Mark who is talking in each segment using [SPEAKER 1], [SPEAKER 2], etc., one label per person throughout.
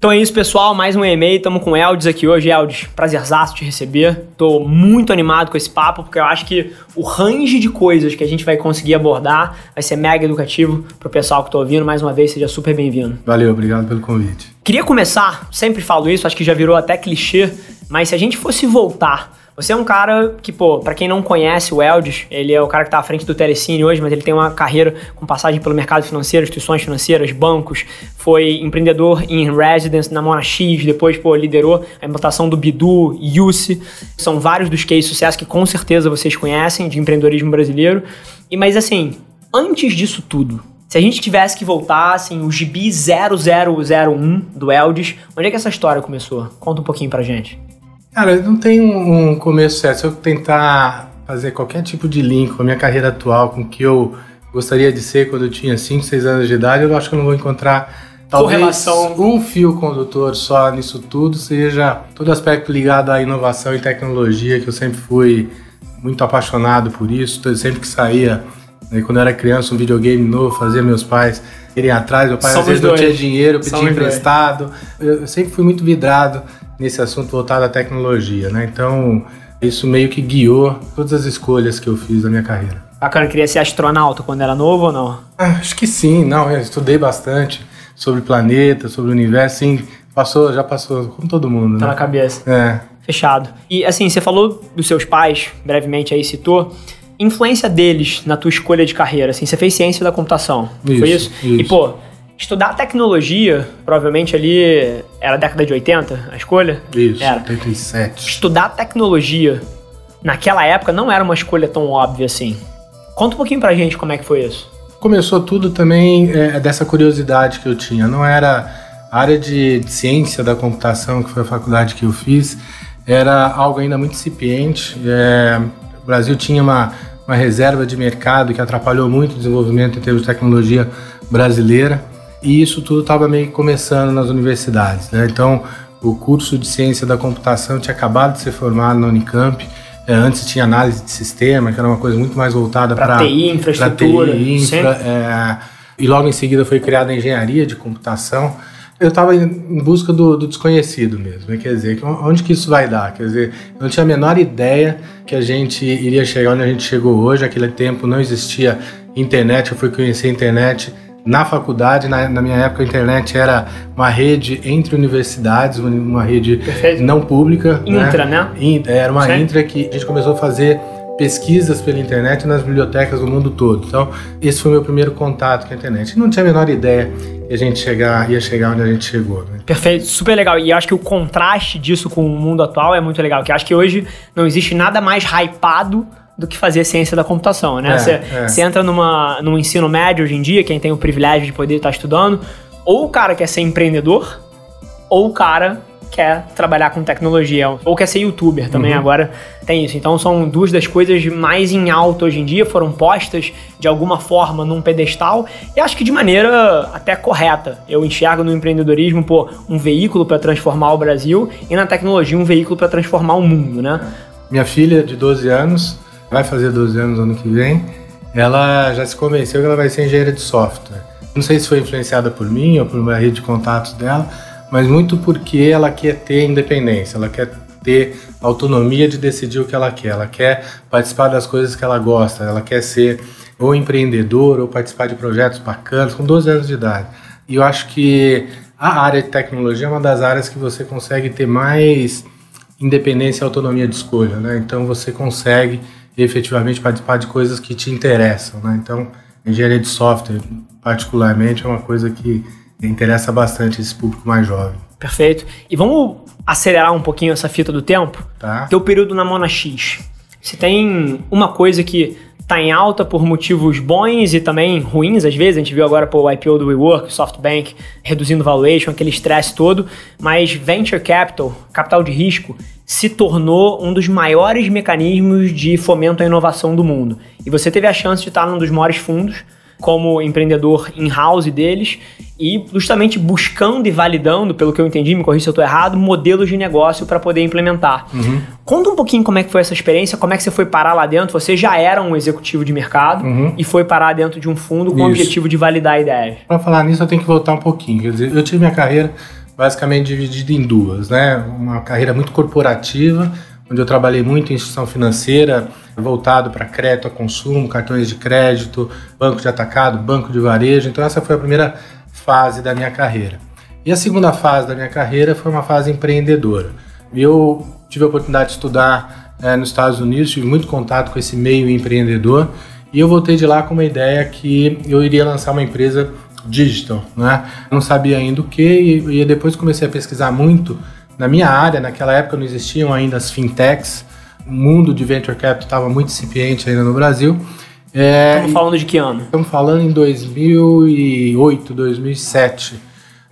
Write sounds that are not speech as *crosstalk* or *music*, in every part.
[SPEAKER 1] Então é isso, pessoal. Mais um e-mail. Estamos com o Eldes aqui hoje. Eldes, prazerzaço te receber. Tô muito animado com esse papo, porque eu acho que o range de coisas que a gente vai conseguir abordar vai ser mega educativo pro pessoal que tá ouvindo. Mais uma vez, seja super bem-vindo.
[SPEAKER 2] Valeu, obrigado pelo convite.
[SPEAKER 1] Queria começar, sempre falo isso, acho que já virou até clichê, mas se a gente fosse voltar você é um cara que, pô, pra quem não conhece o Eldis, ele é o cara que tá à frente do Telecine hoje, mas ele tem uma carreira com passagem pelo mercado financeiro, instituições financeiras, bancos, foi empreendedor em residence na Mona X, depois, pô, liderou a implantação do Bidu, Yusi. São vários dos cases de sucesso que com certeza vocês conhecem de empreendedorismo brasileiro. E, mas assim, antes disso tudo, se a gente tivesse que voltar, assim, o gibi 0001 do Eldis, onde é que essa história começou? Conta um pouquinho pra gente.
[SPEAKER 2] Cara, não tem um, um começo certo. Se eu tentar fazer qualquer tipo de link com a minha carreira atual, com o que eu gostaria de ser quando eu tinha 5, 6 anos de idade, eu acho que eu não vou encontrar talvez
[SPEAKER 1] Correlação.
[SPEAKER 2] um fio condutor só nisso tudo, seja todo aspecto ligado à inovação e tecnologia, que eu sempre fui muito apaixonado por isso, sempre que saía, né, quando eu era criança, um videogame novo, fazia meus pais irem atrás, meu pai
[SPEAKER 1] Somos
[SPEAKER 2] às vezes não
[SPEAKER 1] dois.
[SPEAKER 2] tinha dinheiro, pedia
[SPEAKER 1] dois.
[SPEAKER 2] emprestado, eu eu sempre fui muito vidrado nesse assunto voltado à tecnologia, né? Então, isso meio que guiou todas as escolhas que eu fiz na minha carreira.
[SPEAKER 1] Bacana, queria ser astronauta quando era novo ou não?
[SPEAKER 2] Ah, acho que sim, não, eu estudei bastante sobre planeta, sobre o universo, sim, passou, já passou, como todo mundo,
[SPEAKER 1] Tá na
[SPEAKER 2] né?
[SPEAKER 1] cabeça.
[SPEAKER 2] É.
[SPEAKER 1] Fechado. E assim, você falou dos seus pais, brevemente aí citou. Influência deles na tua escolha de carreira, assim, você fez ciência da computação, não foi isso?
[SPEAKER 2] Isso,
[SPEAKER 1] E
[SPEAKER 2] isso.
[SPEAKER 1] pô, estudar tecnologia, provavelmente ali era a década de 80, a escolha?
[SPEAKER 2] Isso,
[SPEAKER 1] Era.
[SPEAKER 2] 87.
[SPEAKER 1] Estudar tecnologia naquela época não era uma escolha tão óbvia assim. Conta um pouquinho pra gente como é que foi isso.
[SPEAKER 2] Começou tudo também é, dessa curiosidade que eu tinha. Não era a área de, ciência da computação, que foi a faculdade que eu fiz, era algo ainda muito incipiente. É, o Brasil tinha uma, uma reserva de mercado que atrapalhou muito o desenvolvimento em termos de tecnologia brasileira. E isso tudo estava meio que começando nas universidades. Né? Então, o curso de ciência da computação tinha acabado de ser formado na Unicamp. É, antes tinha análise de sistema, que era uma coisa muito mais voltada para
[SPEAKER 1] TI, infraestrutura,
[SPEAKER 2] TI, infra, é, e logo em seguida foi criada a engenharia de computação. Eu estava em busca do, do desconhecido mesmo, né? quer dizer, onde que isso vai dar? Quer dizer, eu não tinha a menor ideia que a gente iria chegar onde a gente chegou hoje. Naquele tempo não existia internet, eu fui conhecer a internet na faculdade. Na, na minha época, a internet era uma rede entre universidades, uma, rede
[SPEAKER 1] Perfeito.
[SPEAKER 2] não pública.
[SPEAKER 1] Intra, né?
[SPEAKER 2] In- Era uma
[SPEAKER 1] Sim.
[SPEAKER 2] intra que a gente começou a fazer pesquisas pela internet nas bibliotecas do mundo todo. Então, esse foi o meu primeiro contato com a internet. Não tinha a menor ideia que a gente chegar, ia chegar onde a gente chegou. Né?
[SPEAKER 1] Perfeito, super legal. E acho que o contraste disso com o mundo atual é muito legal. Que acho que hoje não existe nada mais hypado do que fazer ciência da computação, né?
[SPEAKER 2] É,
[SPEAKER 1] Você
[SPEAKER 2] é.
[SPEAKER 1] você entra numa, num ensino médio hoje em dia, quem tem o privilégio de poder estar estudando, ou o cara quer ser empreendedor, ou o cara quer trabalhar com tecnologia, ou quer ser youtuber também,
[SPEAKER 2] Uhum.
[SPEAKER 1] agora tem isso. Então são duas das coisas mais em alta hoje em dia, foram postas de alguma forma num pedestal, e acho que de maneira até correta. Eu enxergo no empreendedorismo, pô, um veículo para transformar o Brasil, e na tecnologia um veículo para transformar o mundo, né?
[SPEAKER 2] Minha filha, de 12 anos, vai fazer 12 anos ano que vem, ela já se convenceu que ela vai ser engenheira de software. Não sei se foi influenciada por mim ou por uma rede de contatos dela, mas muito porque ela quer ter independência, ela quer ter autonomia de decidir o que ela quer, ela quer participar das coisas que ela gosta, ela quer ser ou empreendedor ou participar de projetos bacanas com 12 anos de idade. E eu acho que a área de tecnologia é uma das áreas que você consegue ter mais independência e autonomia de escolha, né? Então você consegue efetivamente participar de coisas que te interessam, né? Então, engenharia de software, particularmente, é uma coisa que interessa bastante esse público mais jovem,
[SPEAKER 1] Perfeito. E vamos acelerar um pouquinho essa fita do tempo?
[SPEAKER 2] tá?
[SPEAKER 1] Teu período na Mona X. Se tem uma coisa que tá em alta por motivos bons e também ruins, às vezes, a gente viu agora pô, o IPO do WeWork, SoftBank, reduzindo valuation, aquele estresse todo, mas Venture Capital, capital de risco, se tornou um dos maiores mecanismos de fomento à inovação do mundo. E você teve a chance de estar num dos maiores fundos, como empreendedor in-house deles e justamente buscando e validando, pelo que eu entendi, me corrija se eu estou errado, modelos de negócio para poder implementar.
[SPEAKER 2] Uhum.
[SPEAKER 1] Conta um pouquinho como é que foi essa experiência, como é que você foi parar lá dentro. Você já era um executivo de mercado
[SPEAKER 2] Uhum.
[SPEAKER 1] e foi parar dentro de um fundo com o
[SPEAKER 2] Isso.
[SPEAKER 1] objetivo de validar ideias.
[SPEAKER 2] Para falar nisso, eu tenho que voltar um pouquinho. Quer dizer, eu tive minha carreira basicamente dividida em duas, né? Uma carreira muito corporativa, onde eu trabalhei muito em instituição financeira, voltado para crédito a consumo, cartões de crédito, banco de atacado, banco de varejo. Então essa foi a primeira fase da minha carreira. E a segunda fase da minha carreira foi uma fase empreendedora. Eu tive a oportunidade de estudar é, nos Estados Unidos, tive muito contato com esse meio empreendedor e eu voltei de lá com uma ideia que eu iria lançar uma empresa digital, né? Não sabia ainda o que e, e depois comecei a pesquisar muito na minha área. Naquela época não existiam ainda as fintechs, o mundo de venture capital estava muito incipiente ainda no Brasil.
[SPEAKER 1] É, estamos falando de que ano?
[SPEAKER 2] Estamos falando em 2008, 2007.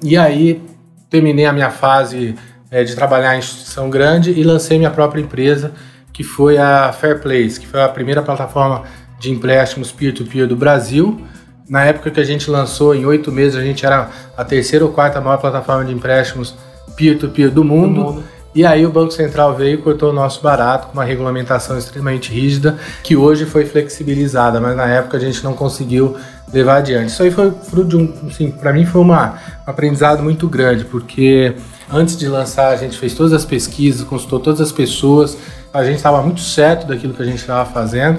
[SPEAKER 2] E aí terminei a minha fase é, de trabalhar em instituição grande e lancei minha própria empresa, que foi a Fairplace, que foi a primeira plataforma de empréstimos peer-to-peer -peer do Brasil. Na época que a gente lançou, em oito meses, a gente era a terceira ou quarta maior plataforma de empréstimos peer-to-peer -peer do mundo. Do mundo. E aí o Banco Central veio e cortou o nosso barato com uma regulamentação extremamente rígida, que hoje foi flexibilizada, mas na época a gente não conseguiu levar adiante. Isso aí foi fruto de um, assim, para mim foi uma, um aprendizado muito grande, porque antes de lançar a gente fez todas as pesquisas, consultou todas as pessoas, a gente estava muito certo daquilo que a gente estava fazendo,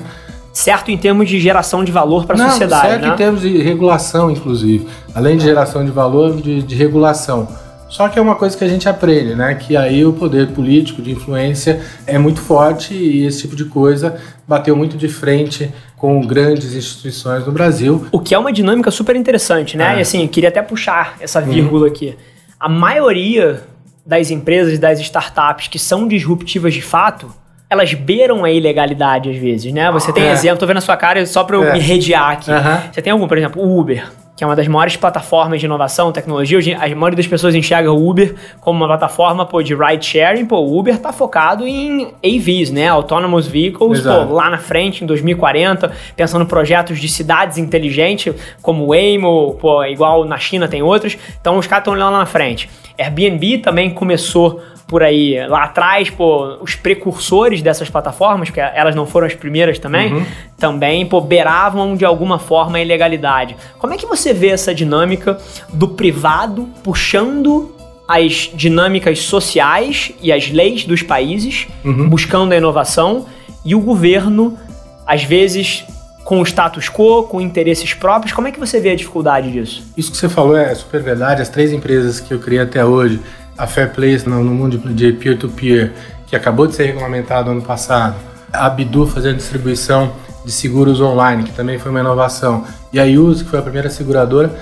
[SPEAKER 1] certo em termos de geração de valor para a sociedade.
[SPEAKER 2] Certo
[SPEAKER 1] né?
[SPEAKER 2] em termos de regulação, inclusive. Além de geração de valor, de, de, regulação. Só que é uma coisa que a gente aprende, né? Que aí o poder político de influência é muito forte e esse tipo de coisa bateu muito de frente com grandes instituições no Brasil.
[SPEAKER 1] O que é uma dinâmica super interessante, né? É. E assim, queria até puxar essa vírgula uhum. aqui. A maioria das empresas, das startups que são disruptivas de fato, elas beiram a ilegalidade às vezes, né? Você tem é. exemplo, tô vendo a sua cara só para eu é. me redear aqui. Uhum. Você tem algum, por exemplo, o Uber, que é uma das maiores plataformas de inovação, tecnologia. A maioria das pessoas enxerga o Uber como uma plataforma pô, de ride sharing. Pô, o Uber tá focado em AVs, né? Autonomous Vehicles, pô, lá na frente, em 2040, pensando em projetos de cidades inteligentes, como o Waymo, pô, igual na China tem outros. Então os caras estão olhando lá na frente. Airbnb também começou por aí lá atrás, pô, os precursores dessas plataformas, porque elas não foram as primeiras também, uhum. também, pô, beiravam de alguma forma a ilegalidade. Como é que você vê essa dinâmica do privado puxando as dinâmicas sociais e as leis dos países, uhum. buscando a inovação, e o governo, às vezes, com o status quo, com interesses próprios. Como é que você vê a dificuldade disso?
[SPEAKER 2] Isso que você falou é super verdade. As três empresas que eu criei até hoje, a Fair Place no, mundo de peer-to-peer, que acabou de ser regulamentado ano passado, a Bidu fazendo distribuição de seguros online, que também foi uma inovação, e a Use, que foi a primeira seguradora,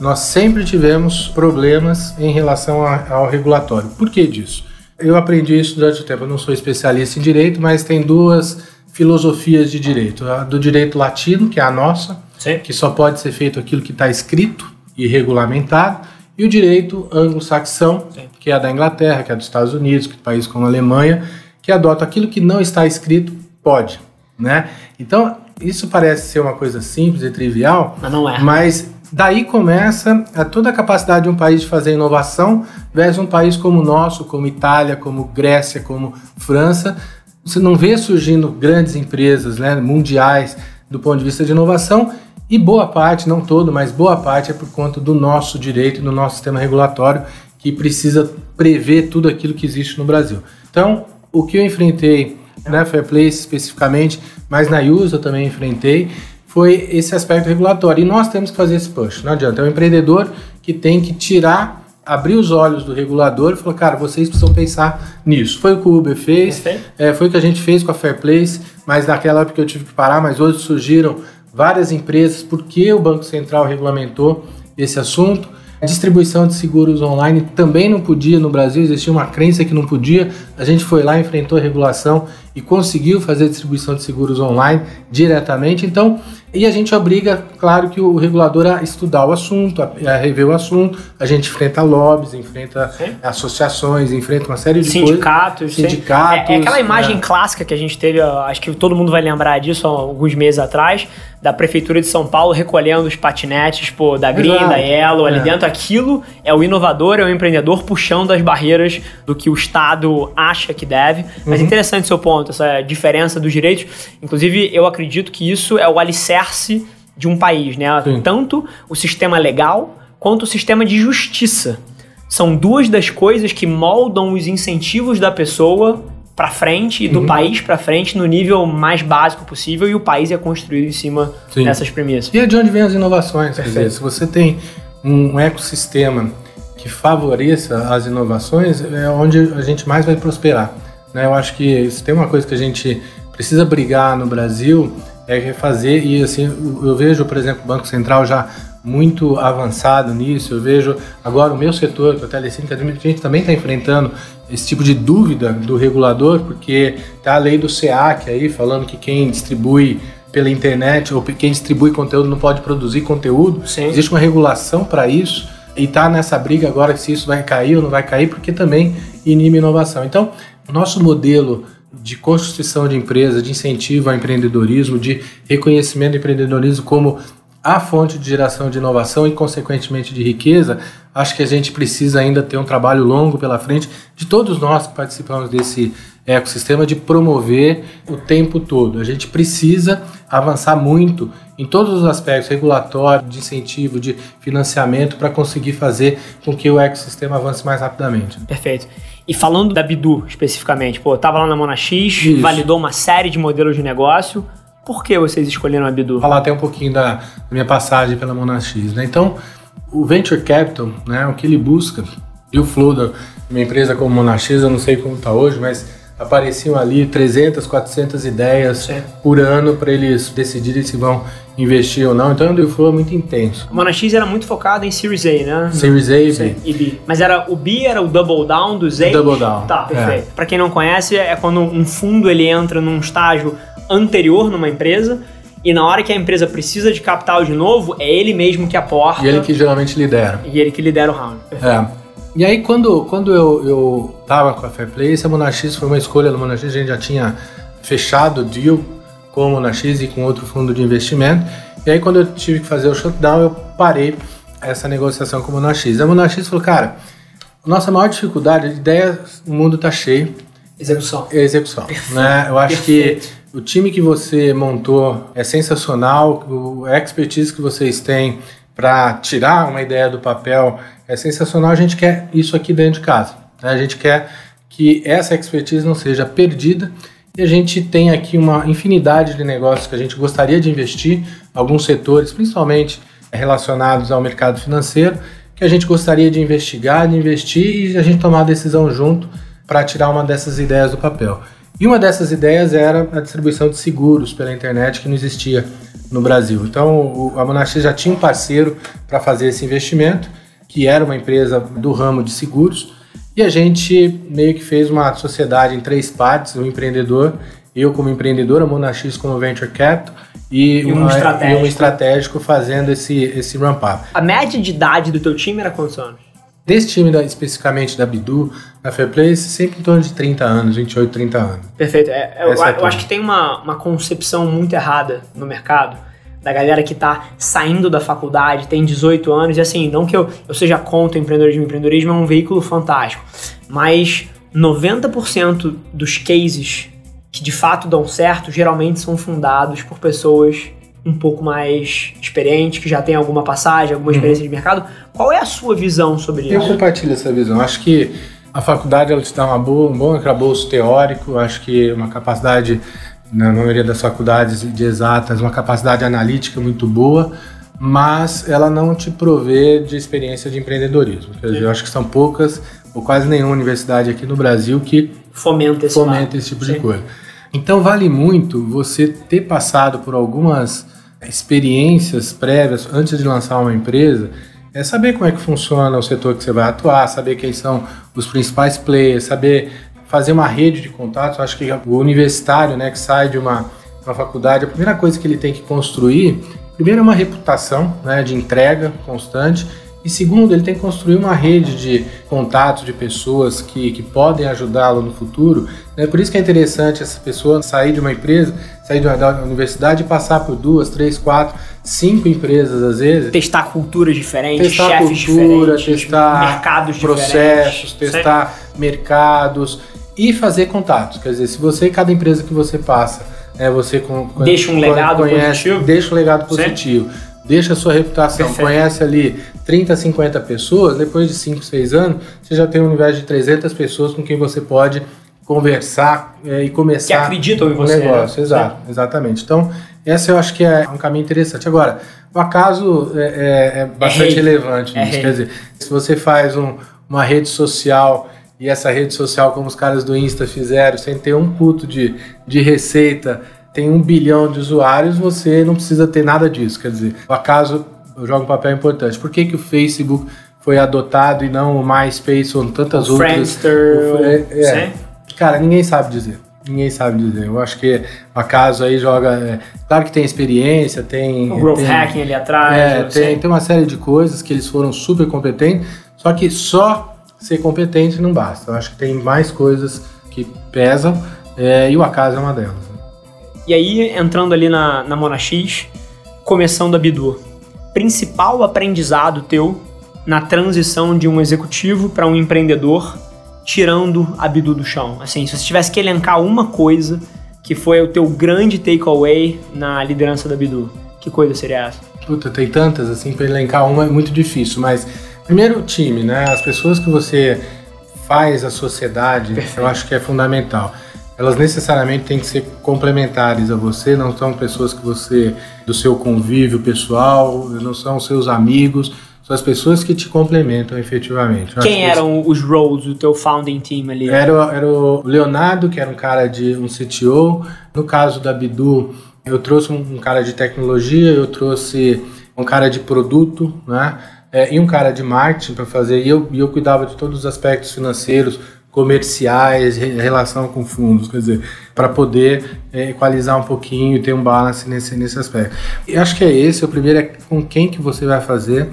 [SPEAKER 2] nós sempre tivemos problemas em relação ao regulatório. Por que disso? Eu aprendi isso durante o tempo, eu não sou especialista em direito, mas tem duas filosofias de direito. A do direito latino, que é a nossa, Sim. que só pode ser feito aquilo que está escrito e regulamentado, e o direito anglo-saxão, que é a da Inglaterra, que é dos Estados Unidos, que é países como a Alemanha, que adota aquilo que não está escrito, pode. Né? Então, isso parece ser uma coisa simples e trivial,
[SPEAKER 1] mas não é.
[SPEAKER 2] Mas daí começa a toda a capacidade de um país de fazer inovação versus um país como o nosso, como Itália, como Grécia, como França. Você não vê surgindo grandes empresas né, mundiais do ponto de vista de inovação e boa parte, não todo, mas boa parte é por conta do nosso direito e do nosso sistema regulatório que precisa prever tudo aquilo que existe no Brasil. Então, o que eu enfrentei na Fairplace especificamente, mas na IUSA eu também enfrentei, foi esse aspecto regulatório. E nós temos que fazer esse push, não adianta. É o empreendedor que tem que tirar, abrir os olhos do regulador e falar, cara, vocês precisam pensar nisso. Foi o que o Uber fez, é, foi o que a gente fez com a Fairplace, mas naquela época eu tive que parar, mas hoje surgiram várias empresas, porque o Banco Central regulamentou esse assunto. A distribuição de seguros online também não podia no Brasil, existia uma crença que não podia. A gente foi lá, enfrentou a regulação e conseguiu fazer a distribuição de seguros online diretamente. Então, e a gente obriga, claro, que o regulador a estudar o assunto, a, rever o assunto. A gente enfrenta lobbies, enfrenta sim. associações, enfrenta uma série de
[SPEAKER 1] sindicatos,
[SPEAKER 2] coisas. Sindicatos.
[SPEAKER 1] É, é, aquela imagem é. clássica que a gente teve, acho que todo mundo vai lembrar disso há alguns meses atrás, da Prefeitura de São Paulo recolhendo os patinetes pô, da Green, Exato. da Yellow, ali é. dentro. Aquilo é o inovador, é o empreendedor puxando as barreiras do que o Estado acha que deve. Mas uhum. interessante o seu ponto, essa diferença dos direitos. Inclusive, eu acredito que isso é o alicerce de um país, né? Sim. Tanto o sistema legal quanto o sistema de justiça. são duas das coisas que moldam os incentivos da pessoa para frente e do
[SPEAKER 2] Uhum.
[SPEAKER 1] país para frente no nível mais básico possível e o país é construído em cima
[SPEAKER 2] Sim.
[SPEAKER 1] dessas premissas.
[SPEAKER 2] E é de onde vem as inovações. Quer dizer,
[SPEAKER 1] Perfeito.
[SPEAKER 2] se você tem um ecossistema que favoreça as inovações, é onde a gente mais vai prosperar. Né? Eu acho que se tem uma coisa que a gente precisa brigar no Brasil é refazer e assim eu- vejo, por exemplo, o Banco Central já muito avançado nisso. Eu vejo agora o meu setor, que é o Telecine, que a gente também está enfrentando esse tipo de dúvida do regulador, porque tá a lei do SEAC aí falando que quem distribui pela internet ou quem distribui conteúdo não pode produzir conteúdo.
[SPEAKER 1] Sim.
[SPEAKER 2] Existe uma regulação para isso e tá nessa briga agora se isso vai cair ou não vai cair, porque também inibe inovação. Então, nosso modelo de constituição de empresa, de incentivo ao empreendedorismo, de reconhecimento do empreendedorismo como a fonte de geração de inovação e, consequentemente, de riqueza, acho que a gente precisa ainda ter um trabalho longo pela frente de todos nós que participamos desse ecossistema de promover o tempo todo. A gente precisa avançar muito em todos os aspectos regulatório, de incentivo, de financiamento para conseguir fazer com que o ecossistema avance mais rapidamente.
[SPEAKER 1] Perfeito. E falando da Bidu especificamente, pô, tava lá na Mona X,
[SPEAKER 2] Isso.
[SPEAKER 1] validou uma série de modelos de negócio. Por que vocês escolheram a Bidu?
[SPEAKER 2] Vou falar até um pouquinho da, minha passagem pela Monax. Né? Então, o Venture Capital, né, o que ele busca, e o flow da uma empresa como Monax, eu não sei como está hoje, mas apareciam ali 300, 400 ideias
[SPEAKER 1] Sim.
[SPEAKER 2] por ano para eles decidirem se vão investir ou não. Então, o flow é muito intenso.
[SPEAKER 1] A Mona X era muito focada em Series A, né?
[SPEAKER 2] Series A e B.
[SPEAKER 1] e B. Mas era o B era o double down dos A.
[SPEAKER 2] Double down,
[SPEAKER 1] Tá, perfeito. Pra quem não conhece, é quando um fundo ele entra num estágio anterior numa empresa e na hora que a empresa precisa de capital de novo, é ele mesmo que aporta
[SPEAKER 2] E ele que geralmente lidera.
[SPEAKER 1] e ele que lidera o round.
[SPEAKER 2] É. E aí, quando, quando eu, eu tava com a Fair Play, esse Monax foi uma escolha do Monax, a gente já tinha fechado o deal com o Monax e com outro fundo de investimento. E aí, quando eu tive que fazer o shutdown, eu parei essa negociação com o Monax. A Monax falou, cara, nossa maior dificuldade, a ideia, o mundo tá cheio,
[SPEAKER 1] Execução.
[SPEAKER 2] é execução. Né? Eu acho
[SPEAKER 1] Perfeito.
[SPEAKER 2] que o time que você montou é sensacional, o expertise que vocês têm para tirar uma ideia do papel é sensacional. A gente quer isso aqui dentro de casa. né? A gente quer que essa expertise não seja perdida e a gente tem aqui uma infinidade de negócios que a gente gostaria de investir, alguns setores, principalmente relacionados ao mercado financeiro, que a gente gostaria de investigar, de investir e a gente tomar a decisão junto para tirar uma dessas ideias do papel. E uma dessas ideias era a distribuição de seguros pela internet que não existia no Brasil. Então o- a Monax já tinha um parceiro para fazer esse investimento, que era uma empresa do ramo de seguros, e a gente meio que fez uma sociedade em três partes, o empreendedor, eu como empreendedor, a Monax como Venture Capital e,
[SPEAKER 1] E um
[SPEAKER 2] uma-
[SPEAKER 1] estratégico.
[SPEAKER 2] e um estratégico fazendo esse, esse ramp-up.
[SPEAKER 1] A média de idade do teu time era quantos anos?
[SPEAKER 2] Desse time, da- especificamente da Bidu, da Fairplay, sempre em torno de 30 anos, 28, 30 anos.
[SPEAKER 1] Perfeito. É, eu,
[SPEAKER 2] Essa é a
[SPEAKER 1] eu acho que tem uma, uma concepção muito errada no mercado da galera que tá saindo da faculdade, tem 18 anos, e assim, não que eu, eu seja contra o empreendedorismo, o empreendedorismo é um veículo fantástico, mas 90% dos cases que de fato dão certo geralmente são fundados por pessoas um pouco mais experientes, que já têm alguma passagem, alguma experiência de mercado. Qual é a sua visão sobre
[SPEAKER 2] Eu
[SPEAKER 1] isso?
[SPEAKER 2] compartilho essa visão. Acho que a faculdade ela te dá uma boa, um bom arcabouço teórico, acho que uma capacidade, na maioria das faculdades de exatas, uma capacidade analítica muito boa, mas ela não te provê de experiência de empreendedorismo. Quer dizer, eu acho que são poucas ou quase nenhuma universidade aqui no Brasil que
[SPEAKER 1] Fomenta esse
[SPEAKER 2] fomenta esse tipo
[SPEAKER 1] Sim.
[SPEAKER 2] de coisa. Então vale muito você ter passado por algumas experiências prévias antes de lançar uma empresa, é saber como é que funciona o setor que você vai atuar, saber quem são os principais players, saber fazer uma rede de contatos. Acho que o universitário, né, que sai de uma, uma faculdade, a primeira coisa que ele tem que construir, primeiro é uma reputação, né, de entrega constante. E segundo, ele tem que construir uma rede de contatos de pessoas que, que podem ajudá-lo no futuro. É por isso que é interessante essa pessoa sair de uma empresa, sair de uma, da universidade e passar por duas, três, quatro, cinco empresas às vezes.
[SPEAKER 1] testar culturas diferentes,
[SPEAKER 2] Testar
[SPEAKER 1] chefes
[SPEAKER 2] cultura,
[SPEAKER 1] diferentes,
[SPEAKER 2] testar
[SPEAKER 1] mercados
[SPEAKER 2] processos,
[SPEAKER 1] diferentes.
[SPEAKER 2] testar mercados e fazer contatos. Quer dizer, se você, cada empresa que você passa, né, você com,
[SPEAKER 1] Deixa um legado positivo.
[SPEAKER 2] Deixa um legado positivo. Deixa a sua reputação,
[SPEAKER 1] Perfeito.
[SPEAKER 2] conhece ali 30, 50 pessoas, depois de 5, 6 anos, você já tem um universo de 300 pessoas com quem você pode conversar é, e começar
[SPEAKER 1] Que acreditam em
[SPEAKER 2] um
[SPEAKER 1] você,
[SPEAKER 2] negócio.
[SPEAKER 1] né?
[SPEAKER 2] Exato, exatamente. Então, essa eu acho que é um caminho interessante. Agora, o acaso é, é- é bastante
[SPEAKER 1] rei.
[SPEAKER 2] relevante
[SPEAKER 1] É
[SPEAKER 2] nisso. Quer dizer, se você faz um- uma rede social e essa rede social, como os caras do Insta fizeram, sem ter um puto de, de receita, tem um bilhão de usuários, você não precisa ter nada disso. Quer dizer, o acaso joga um papel importante. Por que, que o Facebook foi adotado e não o MySpace ou tantas
[SPEAKER 1] O
[SPEAKER 2] outras?
[SPEAKER 1] Friendster,
[SPEAKER 2] O- é- é. Cara, ninguém sabe dizer. Ninguém sabe dizer. Eu acho que o acaso aí joga. é, claro que tem experiência, tem.
[SPEAKER 1] O growth
[SPEAKER 2] tem,
[SPEAKER 1] hacking ali atrás.
[SPEAKER 2] É, tem, tem uma série de coisas que eles foram super competentes, só que só ser competente não basta. Eu acho que tem mais coisas que pesam é, e o acaso é uma delas.
[SPEAKER 1] E aí, entrando ali na, na Mona X, começando a Bidu. Principal aprendizado teu na transição de um executivo para um empreendedor, tirando a Bidu do chão. Assim, se você tivesse que elencar uma coisa que foi o teu grande takeaway na liderança da Bidu, que coisa seria essa?
[SPEAKER 2] Puta, tem tantas, assim, para elencar uma é muito difícil, mas primeiro o time, né? As pessoas que você faz a sociedade, eu acho que é fundamental. Elas necessariamente têm que ser complementares a você, não são pessoas que você, do seu convívio pessoal, não são seus amigos, são as pessoas que te complementam efetivamente. Eu
[SPEAKER 1] Quem
[SPEAKER 2] que
[SPEAKER 1] eram os roles do teu founding team ali?
[SPEAKER 2] era, o- era o Leonardo, que era um cara de um CTO. No caso da Bidu, eu trouxe um, um cara de tecnologia, eu trouxe um cara de produto, né? É, e um cara de marketing para fazer. E eu, e eu cuidava de todos os aspectos financeiros, comerciais, re- relação com fundos, quer dizer, para poder é, equalizar um pouquinho e ter um balance nesse, nesse aspecto. E acho que é esse. O primeiro é com quem que você vai fazer.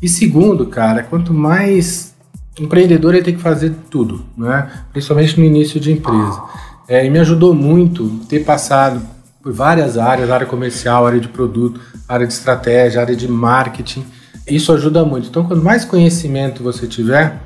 [SPEAKER 2] E segundo, cara, quanto mais empreendedor ele tem que fazer tudo, né? principalmente no início de empresa. É, e me ajudou muito ter passado por várias áreas, área comercial, área de produto, área de estratégia, área de marketing. Isso ajuda muito. Então, quanto mais conhecimento você tiver,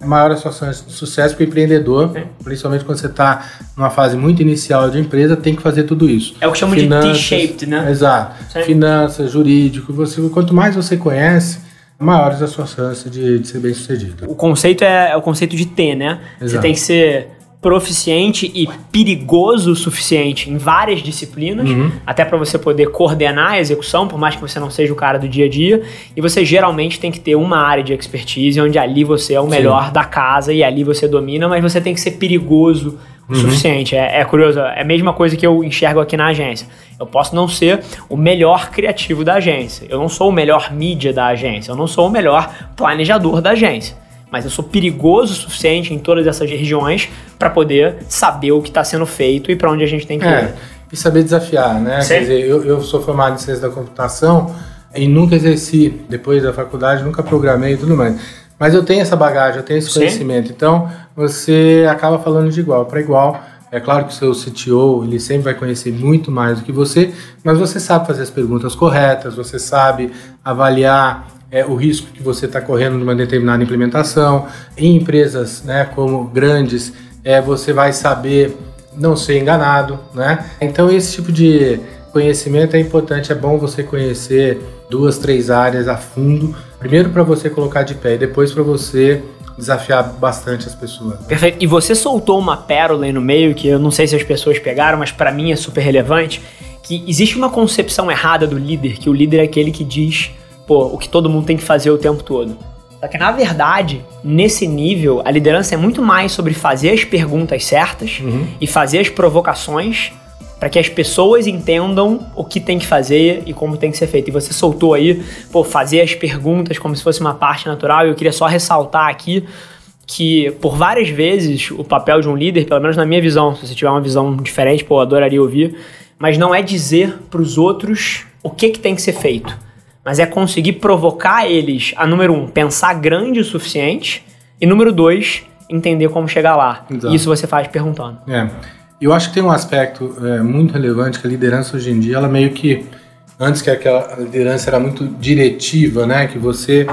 [SPEAKER 2] maior a sua chance de sucesso para o empreendedor, principalmente quando você está numa fase muito inicial de empresa, tem que fazer tudo isso.
[SPEAKER 1] É o que chamam de T-shaped, né?
[SPEAKER 2] Exato.
[SPEAKER 1] Sim.
[SPEAKER 2] Finanças, jurídico, você, quanto mais você conhece, maiores as suas chances de, de ser bem sucedido.
[SPEAKER 1] O conceito é, é o conceito de T, né? Você
[SPEAKER 2] Exato.
[SPEAKER 1] tem que ser proficiente e perigoso o suficiente em várias disciplinas,
[SPEAKER 2] Uhum.
[SPEAKER 1] até para você poder coordenar a execução, por mais que você não seja o cara do dia a dia, e você geralmente tem que ter uma área de expertise onde ali você é o melhor da casa e ali você domina, mas você tem que ser perigoso o
[SPEAKER 2] Uhum.
[SPEAKER 1] suficiente. É, é curioso, é a mesma coisa que eu enxergo aqui na agência. Eu posso não ser o melhor criativo da agência, eu não sou o melhor mídia da agência, eu não sou o melhor planejador da agência mas eu sou perigoso o suficiente em todas essas regiões para poder saber o que está sendo feito e para onde a gente tem que
[SPEAKER 2] É,
[SPEAKER 1] ir.
[SPEAKER 2] e saber desafiar, né?
[SPEAKER 1] Sim.
[SPEAKER 2] Quer dizer, eu, eu sou formado em ciência da computação e nunca exerci, depois da faculdade, nunca programei e tudo mais. Mas eu tenho essa bagagem, eu tenho esse
[SPEAKER 1] Sim.
[SPEAKER 2] conhecimento. Então, você acaba falando de igual para igual. É claro que o seu CTO, ele sempre vai conhecer muito mais do que você, mas você sabe fazer as perguntas corretas, você sabe avaliar é, o risco que você está correndo numa determinada implementação. Em empresas né, como grandes, é, você vai saber não ser enganado, né? Então esse tipo de conhecimento é importante, é bom você conhecer duas, três áreas a fundo, primeiro para você colocar de pé e depois para você desafiar bastante as pessoas.
[SPEAKER 1] Perfeito. E você soltou uma pérola aí no meio que eu não sei se as pessoas pegaram, mas para mim é super relevante, que existe uma concepção errada do líder, que o líder é aquele que diz, pô, o que todo mundo tem que fazer o tempo todo. Só que na verdade, nesse nível, a liderança é muito mais sobre fazer as perguntas certas
[SPEAKER 2] Uhum.
[SPEAKER 1] e fazer as provocações para que as pessoas entendam o que tem que fazer e como tem que ser feito. E você soltou aí, pô, fazer as perguntas como se fosse uma parte natural. E eu queria só ressaltar aqui que por várias vezes o papel de um líder, pelo menos na minha visão, se você tiver uma visão diferente, pô, eu adoraria ouvir, mas não é dizer para os outros o que, que tem que ser feito, mas é conseguir provocar eles a número um, pensar grande o suficiente e número dois, entender como chegar lá.
[SPEAKER 2] Exato.
[SPEAKER 1] Isso você faz perguntando.
[SPEAKER 2] É. Eu acho que tem um aspecto é, muito relevante que a liderança hoje em dia, ela meio que antes que aquela liderança era muito diretiva, né, que você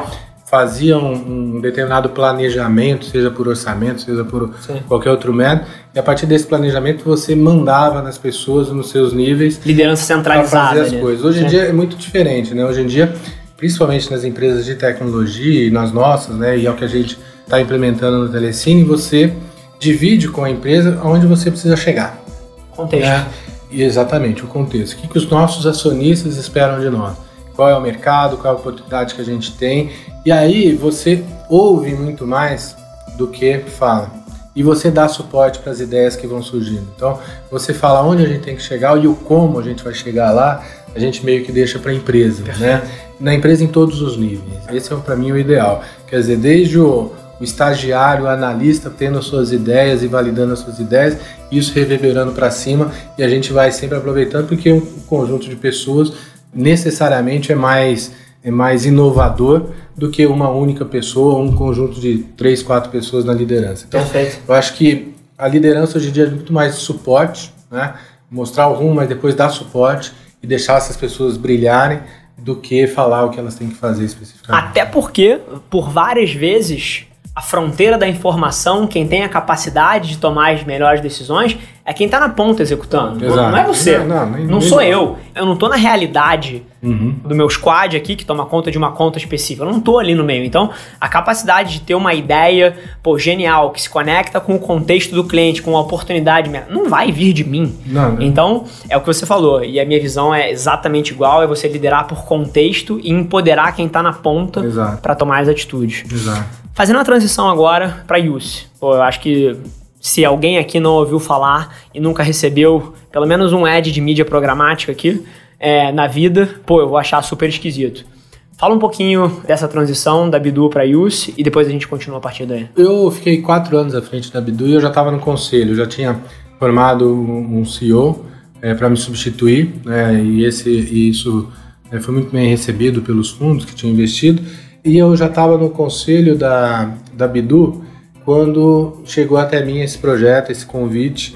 [SPEAKER 2] fazia um, um, determinado planejamento, seja por orçamento, seja por Sim. qualquer outro método, e a partir desse planejamento você mandava nas pessoas nos seus níveis.
[SPEAKER 1] Liderança centralizada.
[SPEAKER 2] fazer as né? coisas. Hoje em dia é muito diferente, né? Hoje em dia, principalmente nas empresas de tecnologia e nas nossas, né? E é o que a gente está implementando no Telecine, você divide com a empresa onde você precisa chegar.
[SPEAKER 1] Contexto.
[SPEAKER 2] Né? Exatamente, o contexto. O que, que os nossos acionistas esperam de nós? Qual é o mercado, qual é a oportunidade que a gente tem. E aí você ouve muito mais do que fala. E você dá suporte para as ideias que vão surgindo. Então, você fala onde a gente tem que chegar e o como a gente vai chegar lá, a gente meio que deixa para a empresa, né? Na empresa em todos os níveis. Esse é para mim o ideal. Quer dizer, desde o o estagiário, o analista tendo as suas ideias e validando as suas ideias, isso reverberando para cima e a gente vai sempre aproveitando porque um conjunto de pessoas necessariamente é mais é mais inovador do que uma única pessoa ou um conjunto de três, quatro pessoas na liderança. Então, Perfeito. eu acho que a liderança hoje em dia é muito mais suporte, né? mostrar o rumo, mas depois dar suporte e deixar essas pessoas brilharem do que falar o que elas têm que fazer especificamente.
[SPEAKER 1] Até porque, por várias vezes, a fronteira da informação, quem tem a capacidade de tomar as melhores decisões, é quem está na ponta executando. Exato. Não é você. Não, não, nem, não sou nem eu. Eu não estou na realidade uhum. do meu squad aqui, que toma conta de uma conta específica. Eu não estou ali no meio. Então, a capacidade de ter uma ideia pô, genial, que se conecta com o contexto do cliente, com a oportunidade, não vai vir de mim. Não, então, é o que você falou. E a minha visão é exatamente igual: é você liderar por contexto e empoderar quem está na ponta para tomar as atitudes.
[SPEAKER 2] Exato.
[SPEAKER 1] Fazendo a transição agora para Yus. Pô, eu acho que se alguém aqui não ouviu falar e nunca recebeu pelo menos um ad de mídia programática aqui é, na vida, pô, eu vou achar super esquisito. Fala um pouquinho dessa transição da Bidu para Yus e depois a gente continua a partir daí.
[SPEAKER 2] Eu fiquei quatro anos à frente da Bidu e eu já estava no conselho, eu já tinha formado um CEO é, para me substituir né, e esse, isso é, foi muito bem recebido pelos fundos que tinham investido. E eu já estava no conselho da, da Bidu quando chegou até mim esse projeto, esse convite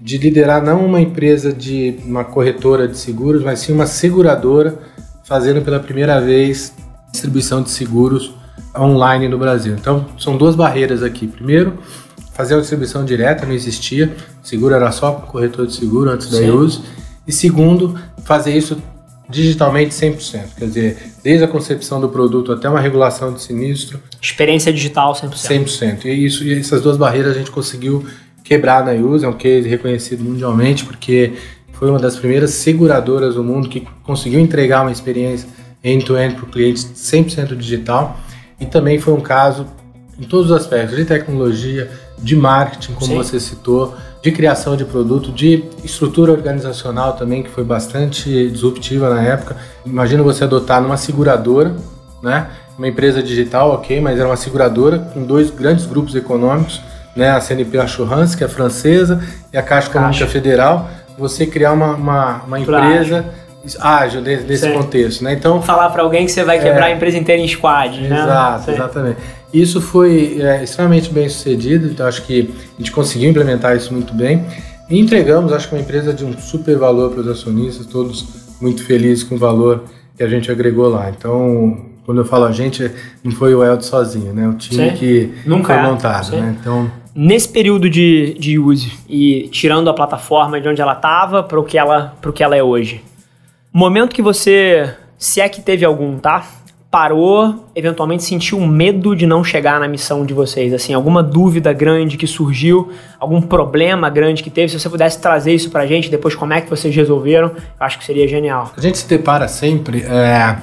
[SPEAKER 2] de liderar não uma empresa de uma corretora de seguros, mas sim uma seguradora fazendo pela primeira vez distribuição de seguros online no Brasil. Então, são duas barreiras aqui. Primeiro, fazer a distribuição direta, não existia. Seguro era só para corretor de seguro antes da uso. E segundo, fazer isso digitalmente 100%. Quer dizer, desde a concepção do produto até uma regulação de sinistro.
[SPEAKER 1] Experiência digital 100%.
[SPEAKER 2] 100%. E, isso, e essas duas barreiras a gente conseguiu quebrar na Use, é um case reconhecido mundialmente, porque foi uma das primeiras seguradoras do mundo que conseguiu entregar uma experiência end-to-end para o cliente 100% digital. E também foi um caso em todos os aspectos, de tecnologia, de marketing, como Sim. você citou, de criação de produto, de estrutura organizacional também, que foi bastante disruptiva na época. Imagina você adotar numa seguradora, né? Uma empresa digital, ok, mas era uma seguradora com dois grandes grupos econômicos, né? A CNP Assurance, que é francesa, e a Caixa Econômica Federal. Você criar uma, uma, uma empresa ágil nesse contexto, né?
[SPEAKER 1] Então falar para alguém que você vai quebrar é, a empresa inteira em squad,
[SPEAKER 2] né? Exato, exatamente. Isso foi é, extremamente bem sucedido, então acho que a gente conseguiu implementar isso muito bem. E entregamos, acho que uma empresa de um super valor para os acionistas, todos muito felizes com o valor que a gente agregou lá. Então, quando eu falo a gente, não foi o Eld sozinho, né? O time Sim. que Nunca foi é. montado, né? Então,
[SPEAKER 1] Nesse período de, de use e tirando a plataforma de onde ela estava para o que ela, que ela é hoje, momento que você, se é que teve algum, tá? Parou, eventualmente sentiu medo de não chegar na missão de vocês? Assim, alguma dúvida grande que surgiu, algum problema grande que teve? Se você pudesse trazer isso pra gente, depois como é que vocês resolveram, eu acho que seria genial.
[SPEAKER 2] A gente se depara sempre, é,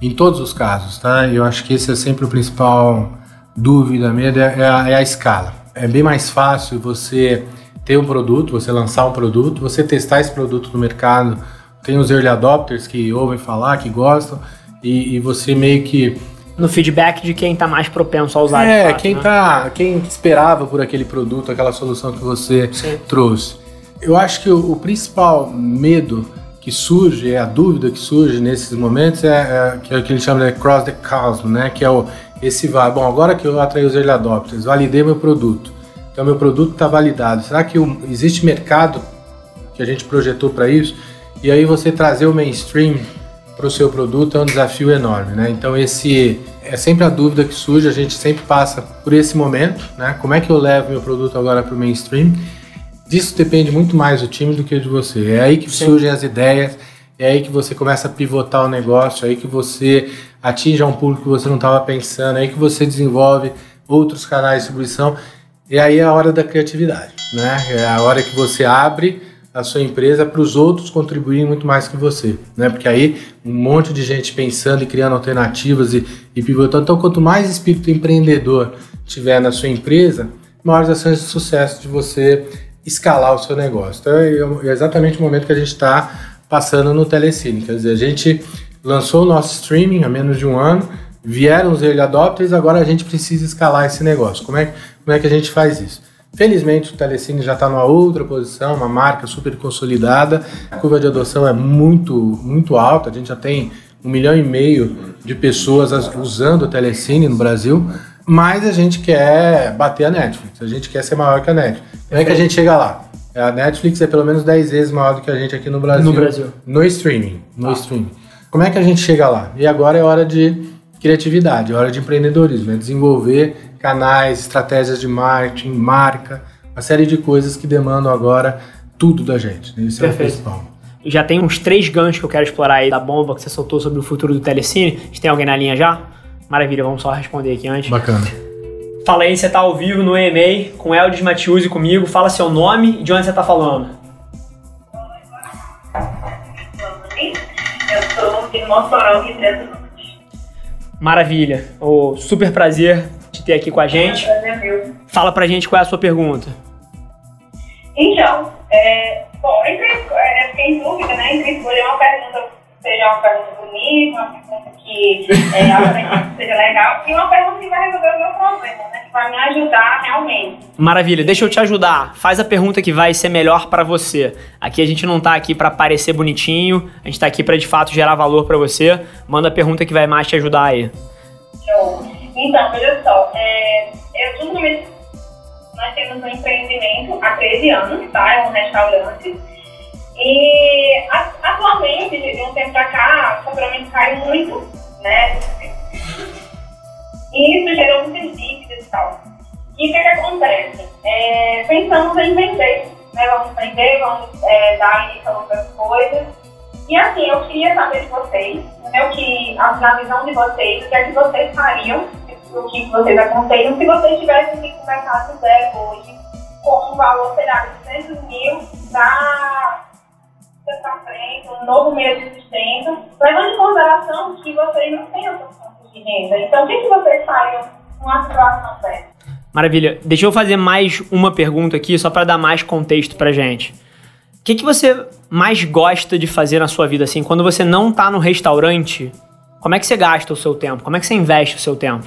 [SPEAKER 2] em todos os casos, tá? Eu acho que esse é sempre o principal dúvida, medo, é, é, a, é a escala. É bem mais fácil você ter um produto, você lançar um produto, você testar esse produto no mercado. Tem os early adopters que ouvem falar, que gostam, e, e você meio que
[SPEAKER 1] no feedback de quem está mais propenso a usar.
[SPEAKER 2] É,
[SPEAKER 1] fato,
[SPEAKER 2] quem
[SPEAKER 1] né?
[SPEAKER 2] tá, quem esperava por aquele produto, aquela solução que você Sim. trouxe. Eu acho que o, o, principal medo que surge, é a dúvida que surge nesses momentos é, é que é o que ele chama de cross the chasm, né? Que é o esse vai, bom, agora que eu atraí os early adopters, validei meu produto. Então meu produto está validado. Será que o, existe mercado que a gente projetou para isso? E aí você trazer o mainstream para o seu produto é um desafio enorme, né? Então esse é sempre a dúvida que surge, a gente sempre passa por esse momento, né? Como é que eu levo meu produto agora para o mainstream? Disso depende muito mais do time do que de você. É aí que Sim. surgem as ideias, é aí que você começa a pivotar o negócio, é aí que você atinge um público que você não estava pensando, é aí que você desenvolve outros canais de distribuição. E aí é a hora da criatividade, né? É a hora que você abre a sua empresa para os outros contribuírem muito mais que você, né? Porque aí um monte de gente pensando e criando alternativas e, e pivotando. Então, quanto mais espírito empreendedor tiver na sua empresa, maiores as chances de sucesso de você escalar o seu negócio. Então, é, é exatamente o momento que a gente está passando no Telecine. Quer dizer, a gente lançou o nosso streaming há menos de um ano, vieram os early adopters, agora a gente precisa escalar esse negócio. Como é, como é que a gente faz isso? Felizmente o Telecine já está numa outra posição, uma marca super consolidada. A curva de adoção é muito, muito alta. A gente já tem um milhão e meio de pessoas usando o Telecine no Brasil. Mas a gente quer bater a Netflix, a gente quer ser maior que a Netflix. Como é que a gente chega lá? A Netflix é pelo menos 10 vezes maior do que a gente aqui no Brasil.
[SPEAKER 1] No Brasil.
[SPEAKER 2] No streaming. No ah. streaming. Como é que a gente chega lá? E agora é hora de criatividade, é hora de empreendedorismo, é desenvolver canais, estratégias de marketing, marca, uma série de coisas que demandam agora tudo da gente. Né? Isso Perfeito. é o principal.
[SPEAKER 1] Já tem uns três ganchos que eu quero explorar aí da bomba que você soltou sobre o futuro do Telecine. A gente tem alguém na linha já? Maravilha, vamos só responder aqui antes.
[SPEAKER 2] Bacana.
[SPEAKER 1] Fala aí, você tá ao vivo no EMA com Eldis Matiusi comigo. Fala seu nome e de onde você tá falando.
[SPEAKER 3] Eu sou de Mossoró, Rio Grande do
[SPEAKER 1] Maravilha. O super prazer te ter aqui com a gente.
[SPEAKER 3] É
[SPEAKER 1] Fala pra gente qual é a sua pergunta.
[SPEAKER 3] Então, é, bom, entre, é, fiquei em dúvida, né, entre escolher uma pergunta seja uma pergunta bonita, uma pergunta que é, *laughs* seja legal, e uma pergunta que vai resolver o meu problema, né? Que vai me ajudar realmente.
[SPEAKER 1] Maravilha, deixa eu te ajudar. Faz a pergunta que vai ser melhor para você. Aqui a gente não tá aqui para parecer bonitinho, a gente tá aqui para de fato gerar valor para você. Manda a pergunta que vai mais te ajudar aí.
[SPEAKER 3] Show. Então, veja só, é, eu nós temos um empreendimento há 13 anos, tá? É um restaurante e atualmente, de um tempo para cá, o faturamento cai muito, né? E isso gerou muitas dívidas e tal. E o que, que acontece? É, pensamos em vender, né? Vamos vender, vamos é, dar início a outras coisas. E assim, eu queria saber de vocês, né, o que, na visão de vocês, o que é que vocês fariam, o que vocês aconselham, se vocês tivessem que começar do zero hoje, com um valor, sei de 200 mil para para frente, um novo meio de sustento, levando em consideração que vocês não têm outras fontes de renda. Então, o que, que vocês fariam numa situação dessa?
[SPEAKER 1] Maravilha. Deixa eu fazer mais uma pergunta aqui, só para dar mais contexto para gente. O que, que você mais gosta de fazer na sua vida, assim, quando você não está no restaurante? Como é que você gasta o seu tempo? Como é que você investe o seu tempo?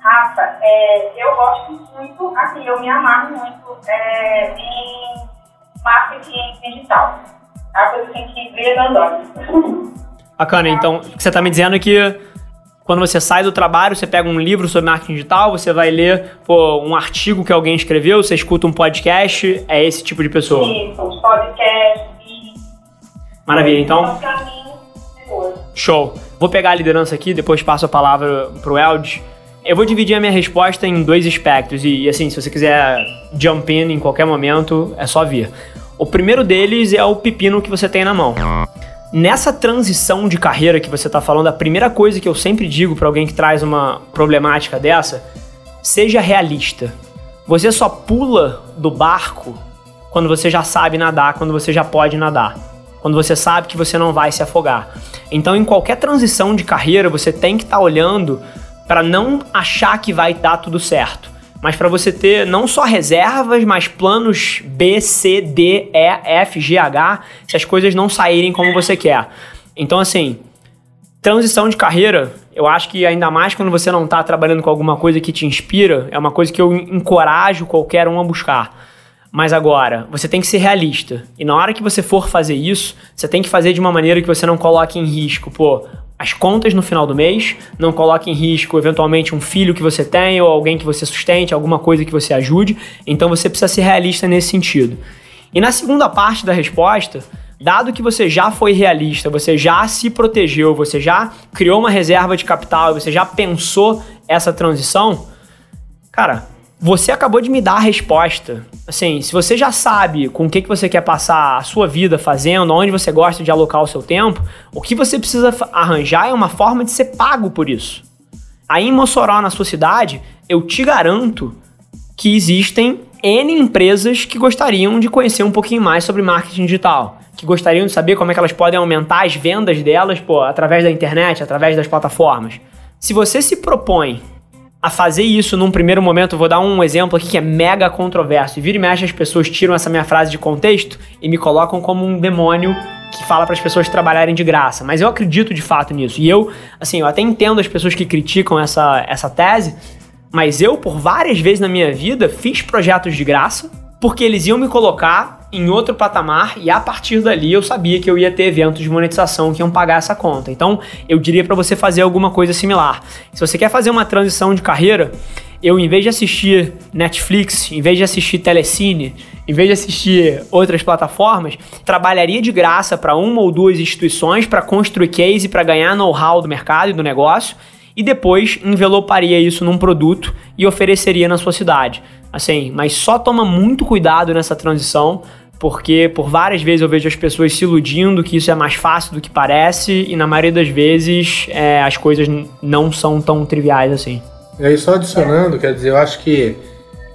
[SPEAKER 3] Rafa, é, eu gosto muito, assim, eu me amarro muito é, em marketing digital a coisa tem que brilha nos olhos.
[SPEAKER 1] Bacana, então você está me dizendo é que quando você sai do trabalho, você pega um livro sobre marketing digital, você vai ler pô, um artigo que alguém escreveu, você escuta um podcast, é esse tipo de pessoa?
[SPEAKER 3] Isso, os podcasts.
[SPEAKER 1] Maravilha, então. Show. Vou pegar a liderança aqui, depois passo a palavra pro Eld. Eu vou dividir a minha resposta em dois aspectos e, e assim, se você quiser jump in em qualquer momento, é só vir. O primeiro deles é o pepino que você tem na mão. Nessa transição de carreira que você está falando, a primeira coisa que eu sempre digo para alguém que traz uma problemática dessa, seja realista. Você só pula do barco quando você já sabe nadar, quando você já pode nadar. Quando você sabe que você não vai se afogar. Então, em qualquer transição de carreira, você tem que estar tá olhando para não achar que vai dar tudo certo mas para você ter não só reservas, mas planos B, C, D, E, F, G, H, se as coisas não saírem como você quer. Então, assim, transição de carreira, eu acho que ainda mais quando você não está trabalhando com alguma coisa que te inspira, é uma coisa que eu encorajo qualquer um a buscar. Mas agora, você tem que ser realista. E na hora que você for fazer isso, você tem que fazer de uma maneira que você não coloque em risco, pô, as contas no final do mês, não coloque em risco eventualmente um filho que você tem ou alguém que você sustente, alguma coisa que você ajude. Então você precisa ser realista nesse sentido. E na segunda parte da resposta, dado que você já foi realista, você já se protegeu, você já criou uma reserva de capital, você já pensou essa transição, cara, você acabou de me dar a resposta. Assim, se você já sabe com o que, que você quer passar a sua vida fazendo, onde você gosta de alocar o seu tempo, o que você precisa arranjar é uma forma de ser pago por isso. Aí em Mossoró, na sua cidade, eu te garanto que existem N empresas que gostariam de conhecer um pouquinho mais sobre marketing digital, que gostariam de saber como é que elas podem aumentar as vendas delas, pô, através da internet, através das plataformas. Se você se propõe a fazer isso num primeiro momento, vou dar um exemplo aqui que é mega controverso. E vira e mexe as pessoas tiram essa minha frase de contexto e me colocam como um demônio que fala para as pessoas trabalharem de graça. Mas eu acredito de fato nisso. E eu, assim, eu até entendo as pessoas que criticam essa, essa tese, mas eu, por várias vezes na minha vida, fiz projetos de graça porque eles iam me colocar em outro patamar e a partir dali eu sabia que eu ia ter eventos de monetização que iam pagar essa conta. Então, eu diria para você fazer alguma coisa similar. Se você quer fazer uma transição de carreira, eu em vez de assistir Netflix, em vez de assistir Telecine, em vez de assistir outras plataformas, trabalharia de graça para uma ou duas instituições para construir case, para ganhar know-how do mercado e do negócio e depois enveloparia isso num produto e ofereceria na sua cidade. Assim, mas só toma muito cuidado nessa transição, porque por várias vezes eu vejo as pessoas se iludindo que isso é mais fácil do que parece e na maioria das vezes é, as coisas não são tão triviais assim.
[SPEAKER 2] E aí só adicionando, quer dizer, eu acho que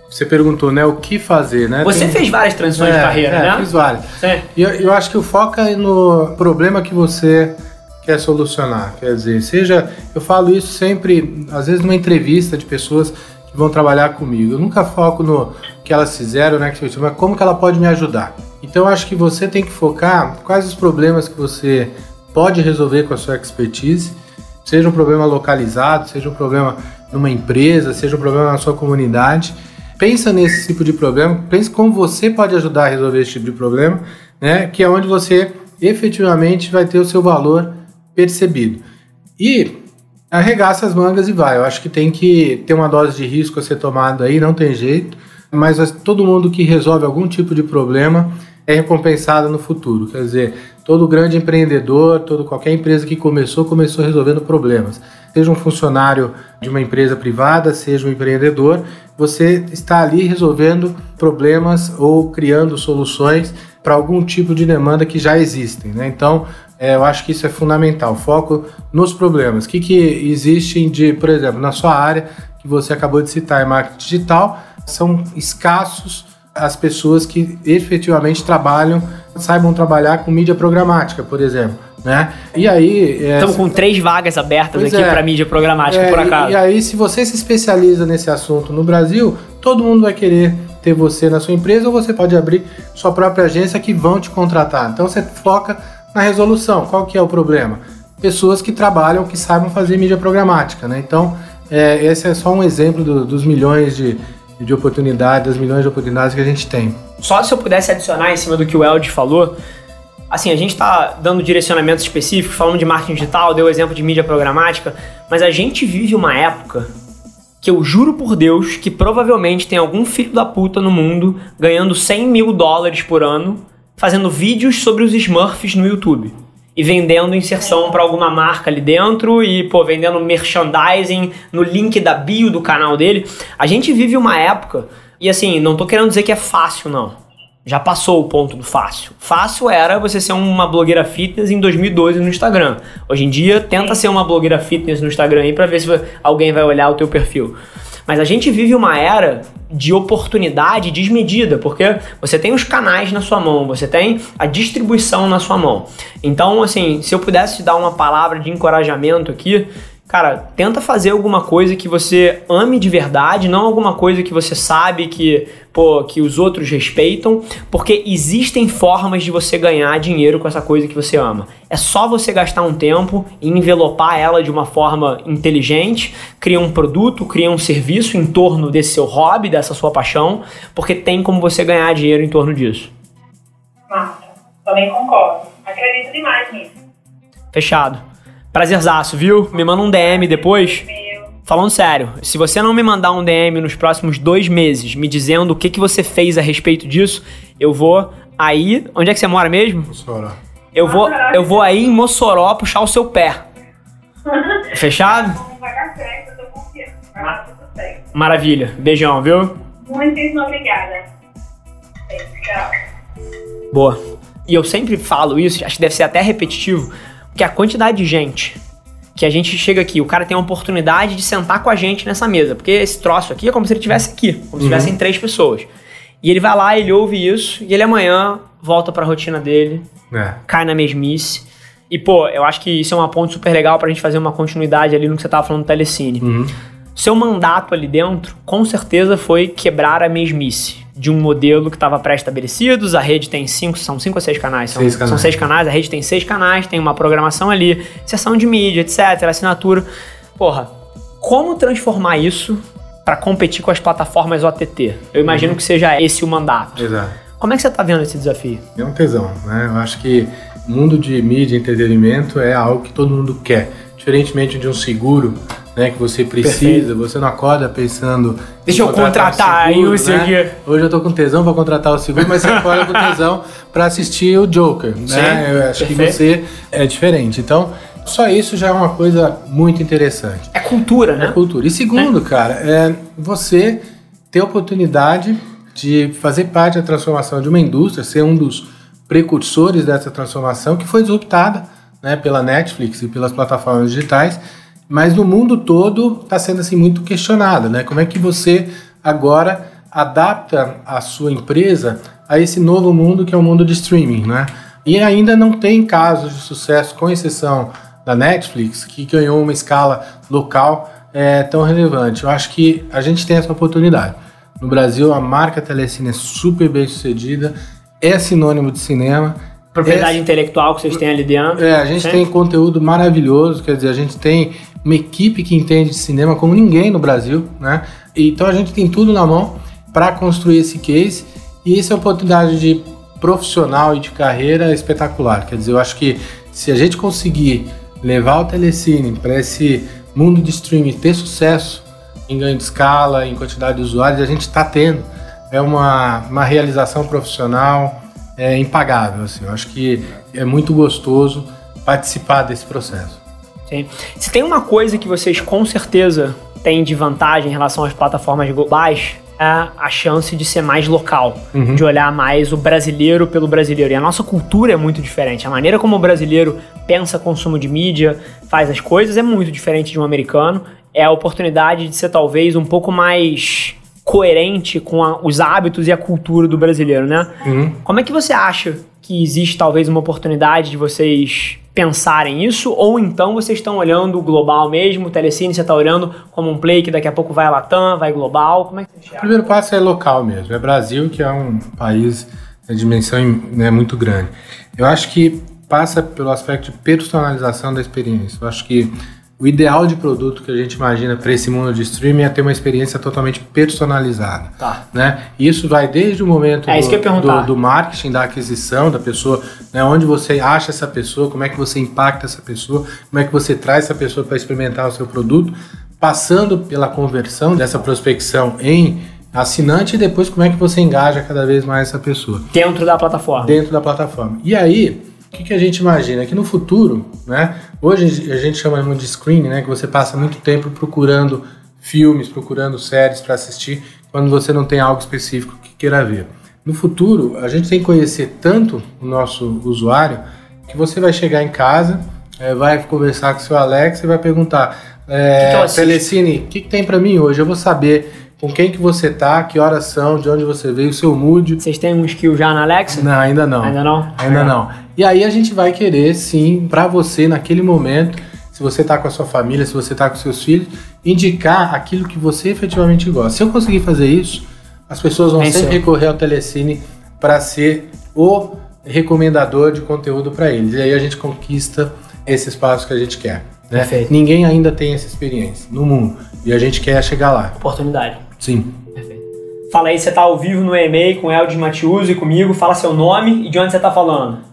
[SPEAKER 2] você perguntou, né, o que fazer, né?
[SPEAKER 1] Você Tem... fez várias transições é, de carreira,
[SPEAKER 2] é,
[SPEAKER 1] né?
[SPEAKER 2] fiz várias. Sim. E eu, eu acho que o foco é no problema que você quer solucionar. Quer dizer, seja, eu falo isso sempre, às vezes numa entrevista de pessoas que vão trabalhar comigo. Eu nunca foco no que elas fizeram, né, mas como que ela pode me ajudar. Então acho que você tem que focar quais os problemas que você pode resolver com a sua expertise, seja um problema localizado, seja um problema numa empresa, seja um problema na sua comunidade. Pensa nesse tipo de problema, pense como você pode ajudar a resolver esse tipo de problema, né? Que é onde você efetivamente vai ter o seu valor percebido. E arregaça as mangas e vai. Eu acho que tem que ter uma dose de risco a ser tomada aí, não tem jeito. Mas todo mundo que resolve algum tipo de problema é recompensado no futuro. Quer dizer, todo grande empreendedor, todo qualquer empresa que começou, começou resolvendo problemas. Seja um funcionário de uma empresa privada, seja um empreendedor, você está ali resolvendo problemas ou criando soluções para algum tipo de demanda que já existem. Né? Então, é, eu acho que isso é fundamental. Foco nos problemas. O que, que existe de, por exemplo, na sua área que você acabou de citar em marketing digital, são escassos as pessoas que efetivamente trabalham, saibam trabalhar com mídia programática, por exemplo. Né? E aí.
[SPEAKER 1] É, Estamos com três vagas abertas aqui é, para mídia programática,
[SPEAKER 2] é,
[SPEAKER 1] por acaso.
[SPEAKER 2] E, e aí, se você se especializa nesse assunto no Brasil, todo mundo vai querer ter você na sua empresa ou você pode abrir sua própria agência que vão te contratar. Então você foca na resolução. Qual que é o problema? Pessoas que trabalham, que saibam fazer mídia programática, né? Então, é, esse é só um exemplo do, dos milhões de, de oportunidades, das milhões de oportunidades que a gente tem.
[SPEAKER 1] Só se eu pudesse adicionar em cima do que o Eld falou, assim, a gente está dando direcionamentos específicos, falando de marketing digital, deu exemplo de mídia programática, mas a gente vive uma época que eu juro por Deus que provavelmente tem algum filho da puta no mundo ganhando 100 mil dólares por ano fazendo vídeos sobre os Smurfs no YouTube. E vendendo inserção para alguma marca ali dentro e, pô, vendendo merchandising no link da bio do canal dele. A gente vive uma época, e assim, não tô querendo dizer que é fácil, não. Já passou o ponto do fácil. Fácil era você ser uma blogueira fitness em 2012 no Instagram. Hoje em dia, tenta ser uma blogueira fitness no Instagram aí pra ver se alguém vai olhar o teu perfil. Mas a gente vive uma era de oportunidade desmedida, porque você tem os canais na sua mão, você tem a distribuição na sua mão. Então, assim, se eu pudesse dar uma palavra de encorajamento aqui, cara, tenta fazer alguma coisa que você ame de verdade, não alguma coisa que você sabe que, pô, que os outros respeitam, porque existem formas de você ganhar dinheiro com essa coisa que você ama. É só você gastar um tempo e envelopar ela de uma forma inteligente, criar um produto, criar um serviço em torno desse seu hobby, dessa sua paixão, porque tem como você ganhar dinheiro em torno disso.
[SPEAKER 3] Massa, também concordo. Acredito demais nisso.
[SPEAKER 1] Fechado. Prazerzaço, viu? Me manda um DM depois. Falando sério, se você não me mandar um DM nos próximos dois meses me dizendo o que, que você fez a respeito disso, eu vou aí. Onde é que você mora mesmo?
[SPEAKER 2] Mossoró.
[SPEAKER 1] Eu vou, eu vou aí em Mossoró puxar o seu pé. *laughs* Fechado?
[SPEAKER 3] Vai dar certo, eu tô confiando. Vai dar tudo certo.
[SPEAKER 1] Maravilha. Beijão, viu?
[SPEAKER 3] Muitíssimo obrigada. Tchau.
[SPEAKER 1] Boa. E eu sempre falo isso, acho que deve ser até repetitivo, que a quantidade de gente que a gente chega aqui, o cara tem a oportunidade de sentar com a gente nessa mesa, porque esse troço aqui é como se ele estivesse aqui, como se tivessem três pessoas. E ele vai lá, ele ouve isso, e ele amanhã volta pra rotina dele,
[SPEAKER 2] É.
[SPEAKER 1] cai na mesmice. E, pô, eu acho que isso é uma ponte super legal pra gente fazer uma continuidade ali no que você tava falando do Telecine.
[SPEAKER 2] Uhum.
[SPEAKER 1] Seu mandato ali dentro, com certeza, foi quebrar a mesmice de um modelo que estava pré-estabelecido. A rede tem cinco, são cinco ou seis canais? São
[SPEAKER 2] Seis
[SPEAKER 1] são
[SPEAKER 2] canais.
[SPEAKER 1] seis canais, a rede tem seis canais, tem uma programação ali, sessão de mídia, etc, assinatura. Porra, como transformar isso para competir com as plataformas OTT? Eu imagino que seja esse o mandato.
[SPEAKER 2] Exato.
[SPEAKER 1] Como é que você tá vendo esse desafio?
[SPEAKER 2] É um tesão, né? Eu acho que mundo de mídia e entretenimento é algo que todo mundo quer. Diferentemente de um seguro, né, que você precisa,
[SPEAKER 1] Perfeito.
[SPEAKER 2] você não acorda pensando.
[SPEAKER 1] Deixa eu contratar aí o
[SPEAKER 2] né?
[SPEAKER 1] seguro.
[SPEAKER 2] Hoje eu tô com tesão para contratar o seguro, mas você *laughs* acorda com tesão para assistir o Joker,
[SPEAKER 1] Sim,
[SPEAKER 2] né? Eu acho que
[SPEAKER 1] perfeito.
[SPEAKER 2] você é diferente. Então, só isso já é uma coisa muito interessante.
[SPEAKER 1] É cultura,
[SPEAKER 2] É
[SPEAKER 1] né?
[SPEAKER 2] cultura. E segundo, cara, é você ter a oportunidade de fazer parte da transformação de uma indústria, ser um dos precursores dessa transformação que foi disruptada né, pela Netflix e pelas plataformas digitais, mas no mundo todo está sendo assim muito questionada, né? Como é que você agora adapta a sua empresa a esse novo mundo que é o mundo de streaming, né? E ainda não tem casos de sucesso, com exceção da Netflix, que ganhou uma escala local é, tão relevante. Eu acho que a gente tem essa oportunidade. No Brasil, a marca Telecine é super bem sucedida, é sinônimo de cinema.
[SPEAKER 1] Propriedade
[SPEAKER 2] é,
[SPEAKER 1] intelectual que vocês têm ali dentro.
[SPEAKER 2] é, a gente
[SPEAKER 1] Sim.
[SPEAKER 2] tem conteúdo maravilhoso, quer dizer, a gente tem uma equipe que entende de cinema como ninguém no Brasil, né? Então a gente tem tudo na mão para construir esse case e isso é oportunidade de profissional e de carreira espetacular. Quer dizer, eu acho que se a gente conseguir levar o Telecine para esse mundo de streaming ter sucesso em ganho de escala, em quantidade de usuários, a gente está tendo. É uma, uma realização profissional é, impagável. Assim. Eu acho que é muito gostoso participar desse processo.
[SPEAKER 1] Se tem uma coisa que vocês com certeza têm de vantagem em relação às plataformas globais, é a chance de ser mais local,
[SPEAKER 2] Uhum.
[SPEAKER 1] de olhar mais o brasileiro pelo brasileiro. E a nossa cultura é muito diferente. A maneira como o brasileiro pensa consumo de mídia, faz as coisas, é muito diferente de um americano. É a oportunidade de ser talvez um pouco mais coerente com a- os hábitos e a cultura do brasileiro, né?
[SPEAKER 2] Uhum.
[SPEAKER 1] Como é que você acha que existe talvez uma oportunidade de vocês pensarem isso? Ou então vocês estão olhando global mesmo, o Telecine você está olhando como um play que daqui a pouco vai Latam, vai global? Como é que você
[SPEAKER 2] O primeiro passo é local mesmo. É Brasil, que é um país de dimensão né, muito grande. Eu acho que passa pelo aspecto de personalização da experiência. Eu acho que o ideal de produto que a gente imagina para esse mundo de streaming é ter uma experiência totalmente personalizada.
[SPEAKER 1] Tá.
[SPEAKER 2] né? Isso vai desde o momento
[SPEAKER 1] É perguntar.
[SPEAKER 2] do, do marketing, da aquisição da pessoa, né? onde você acha essa pessoa, como é que você impacta essa pessoa, como é que você traz essa pessoa para experimentar o seu produto, passando pela conversão dessa prospecção em assinante e depois como é que você engaja cada vez mais essa pessoa
[SPEAKER 1] Dentro da plataforma.
[SPEAKER 2] dentro da plataforma. E aí, o que, que a gente imagina? Que no futuro, né? Hoje a gente chama muito de screening, né? Que você passa muito tempo procurando filmes, procurando séries para assistir, quando você não tem algo específico que queira ver. No futuro, a gente tem que conhecer tanto o nosso usuário que você vai chegar em casa, eh, vai conversar com o seu Alex e vai perguntar: é,
[SPEAKER 1] que?
[SPEAKER 2] Telecine, o que, que tem para mim hoje? Eu vou saber com quem que você tá, que horas são, de onde você veio, o seu mood.
[SPEAKER 1] Vocês têm um skill já na Alexa?
[SPEAKER 2] Não, ainda não.
[SPEAKER 1] Ainda não?
[SPEAKER 2] Ainda não. E aí a gente vai querer, sim, para você naquele momento, se você tá com a sua família, se você tá com seus filhos, indicar aquilo que você efetivamente gosta. Se eu conseguir fazer isso, as pessoas vão
[SPEAKER 1] Venceu.
[SPEAKER 2] sempre recorrer ao Telecine para ser o recomendador de conteúdo para eles. E aí a gente conquista esse espaço que a gente quer. Né?
[SPEAKER 1] Perfeito.
[SPEAKER 2] Ninguém ainda tem essa experiência no mundo. E a gente quer chegar lá.
[SPEAKER 1] Oportunidade.
[SPEAKER 2] Sim.
[SPEAKER 1] Fala aí, você tá ao vivo no e-mail com o Eldes Matiuso e comigo. Fala seu nome e de onde você tá falando.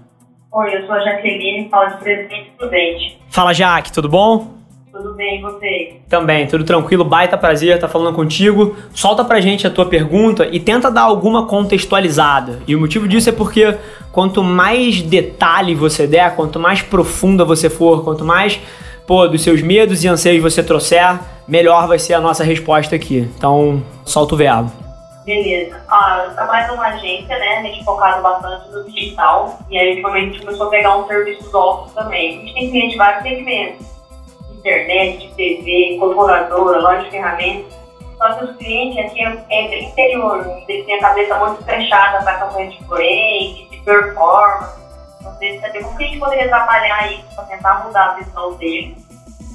[SPEAKER 3] Oi, eu sou a Jaqueline, falo de Presidente Prudente.
[SPEAKER 1] Fala, Jaque, tudo bom?
[SPEAKER 3] Tudo bem, e você?
[SPEAKER 1] Também, tudo tranquilo, baita prazer estar falando contigo. Solta pra gente a tua pergunta e tenta dar alguma contextualizada. E o motivo disso é porque quanto mais detalhe você der, quanto mais profunda você for, quanto mais pô, dos seus medos e anseios você trouxer, melhor vai ser a nossa resposta aqui. Então, solta o verbo.
[SPEAKER 3] Beleza. Ah, eu trabalho numa agência, né? A gente focado bastante no digital. E aí, ultimamente, a gente começou a pegar uns serviços novos também. A gente tem cliente de vários segmentos. Internet, TV, corporadora, loja de ferramentas. Só que os clientes aqui é, é interior. Eles têm a cabeça muito fechada para campanha de brand, de performance. Então, você saber como que a gente poderia trabalhar isso para tentar mudar a visão deles.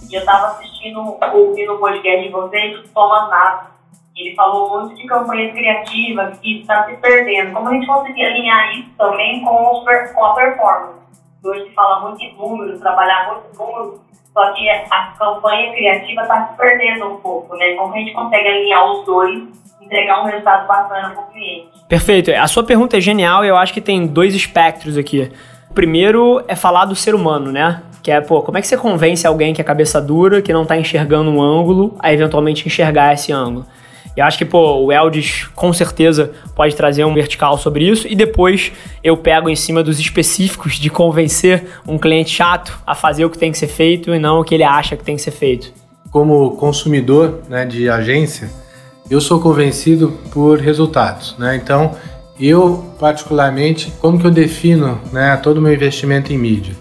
[SPEAKER 3] E eu estava assistindo, ouvindo o podcast de vocês, Thomas Nato ele falou muito de campanhas criativas que está se perdendo. Como a gente conseguir alinhar isso também com, os, com a performance? Hoje se fala muito de números, trabalhar muito números, só que a campanha criativa está se perdendo um pouco, né? Como a gente consegue alinhar os dois entregar um resultado bacana para o cliente.
[SPEAKER 1] Perfeito. A sua pergunta é genial e eu acho que tem dois espectros aqui. O primeiro é falar do ser humano, né? Que é, pô, como é que você convence alguém que é cabeça dura, que não está enxergando um ângulo, a eventualmente enxergar esse ângulo? Eu acho que, pô, o Eldis com certeza pode trazer um vertical sobre isso e depois eu pego em cima dos específicos de convencer um cliente chato a fazer o que tem que ser feito e não o que ele acha que tem que ser feito.
[SPEAKER 2] Como consumidor né, de agência, eu sou convencido por resultados, né? Então, eu particularmente, como que eu defino né, todo o meu investimento em mídia?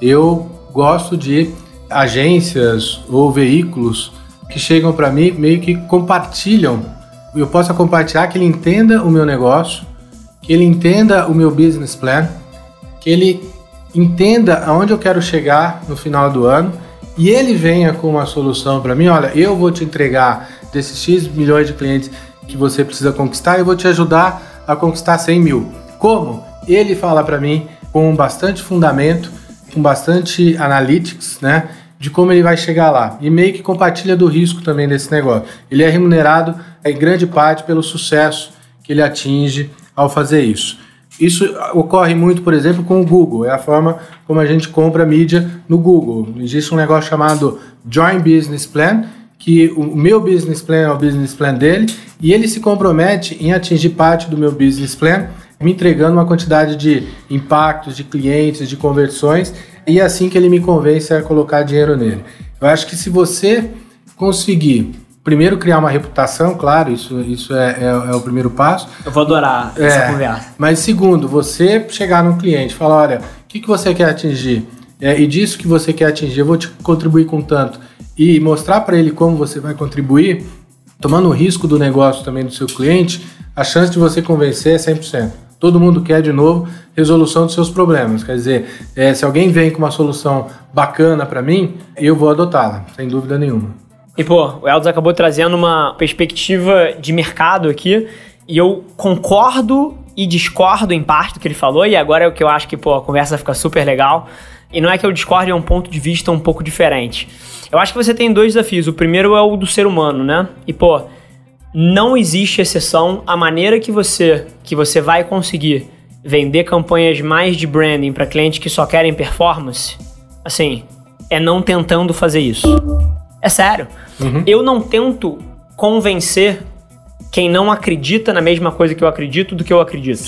[SPEAKER 2] Eu gosto de agências ou veículos que chegam para mim meio que compartilham. Eu possa compartilhar que ele entenda o meu negócio, que ele entenda o meu business plan, que ele entenda aonde eu quero chegar no final do ano e ele venha com uma solução para mim. Olha, eu vou te entregar desses X milhões de clientes que você precisa conquistar, eu vou te ajudar a conquistar 100 mil. Como? Ele fala para mim com bastante fundamento, com bastante analytics, né? De como ele vai chegar lá e meio que compartilha do risco também desse negócio. Ele é remunerado em grande parte pelo sucesso que ele atinge ao fazer isso. Isso ocorre muito, por exemplo, com o Google. É a forma como a gente compra mídia no Google. Existe um negócio chamado Joint Business Plan, que o meu business plan é o business plan dele, e ele se compromete em atingir parte do meu business plan, me entregando uma quantidade de impactos, de clientes, de conversões, e é assim que ele me convence a colocar dinheiro nele. Eu acho que se você conseguir primeiro criar uma reputação, claro, isso, isso é, é, é o primeiro passo.
[SPEAKER 1] Eu vou adorar essa é, conversa.
[SPEAKER 2] Mas segundo, você chegar no cliente e falar, olha, o que, que você quer atingir? É, e disso que você quer atingir, eu vou te contribuir com tanto. E mostrar para ele como você vai contribuir, tomando o risco do negócio também do seu cliente, a chance de você convencer é 100%. Todo mundo quer, de novo, resolução dos seus problemas. Quer dizer, é, se alguém vem com uma solução bacana para mim, eu vou adotá-la, sem dúvida nenhuma.
[SPEAKER 1] E, pô, o Eldos acabou trazendo uma perspectiva de mercado aqui, e eu concordo e discordo em parte do que ele falou, e agora é o que eu acho que, pô, a conversa fica super legal. E não é que eu discorde, é um ponto de vista um pouco diferente. Eu acho que você tem dois desafios. O primeiro é o do ser humano, né? E, pô, não existe exceção à maneira que você que você vai conseguir vender campanhas mais de branding para clientes que só querem performance. Assim, é não tentando fazer isso. É sério. Uhum. Eu não tento convencer quem não acredita na mesma coisa que eu acredito do que eu acredito.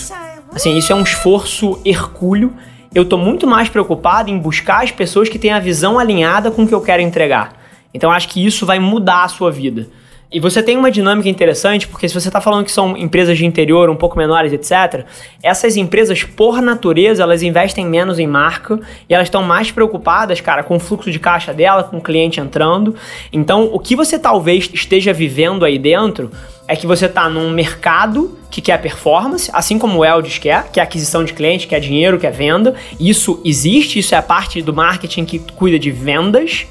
[SPEAKER 1] Assim, isso é um esforço hercúleo. Eu tô muito mais preocupado em buscar as pessoas que têm a visão alinhada com o que eu quero entregar. Então acho que isso vai mudar a sua vida. E você tem uma dinâmica interessante, porque se você está falando que são empresas de interior um pouco menores, etc., essas empresas, por natureza, elas investem menos em marca e elas estão mais preocupadas, cara, com o fluxo de caixa dela, com o cliente entrando. Então, o que você talvez esteja vivendo aí dentro é que você está num mercado que quer performance, assim como o Eldis quer, que é aquisição de cliente, que é dinheiro, que é venda. Isso existe, isso é a parte do marketing que cuida de vendas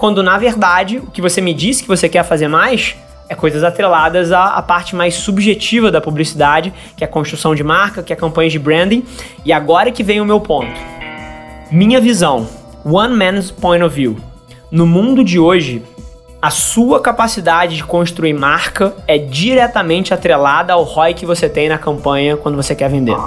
[SPEAKER 1] quando na verdade o que você me disse que você quer fazer mais é coisas atreladas à, à, parte mais subjetiva da publicidade, que é a construção de marca, que é campanhas de branding. E agora que vem o meu ponto. Minha visão, one man's point of view. No mundo de hoje, a sua capacidade de construir marca é diretamente atrelada ao ROI que você tem na campanha quando você quer vender.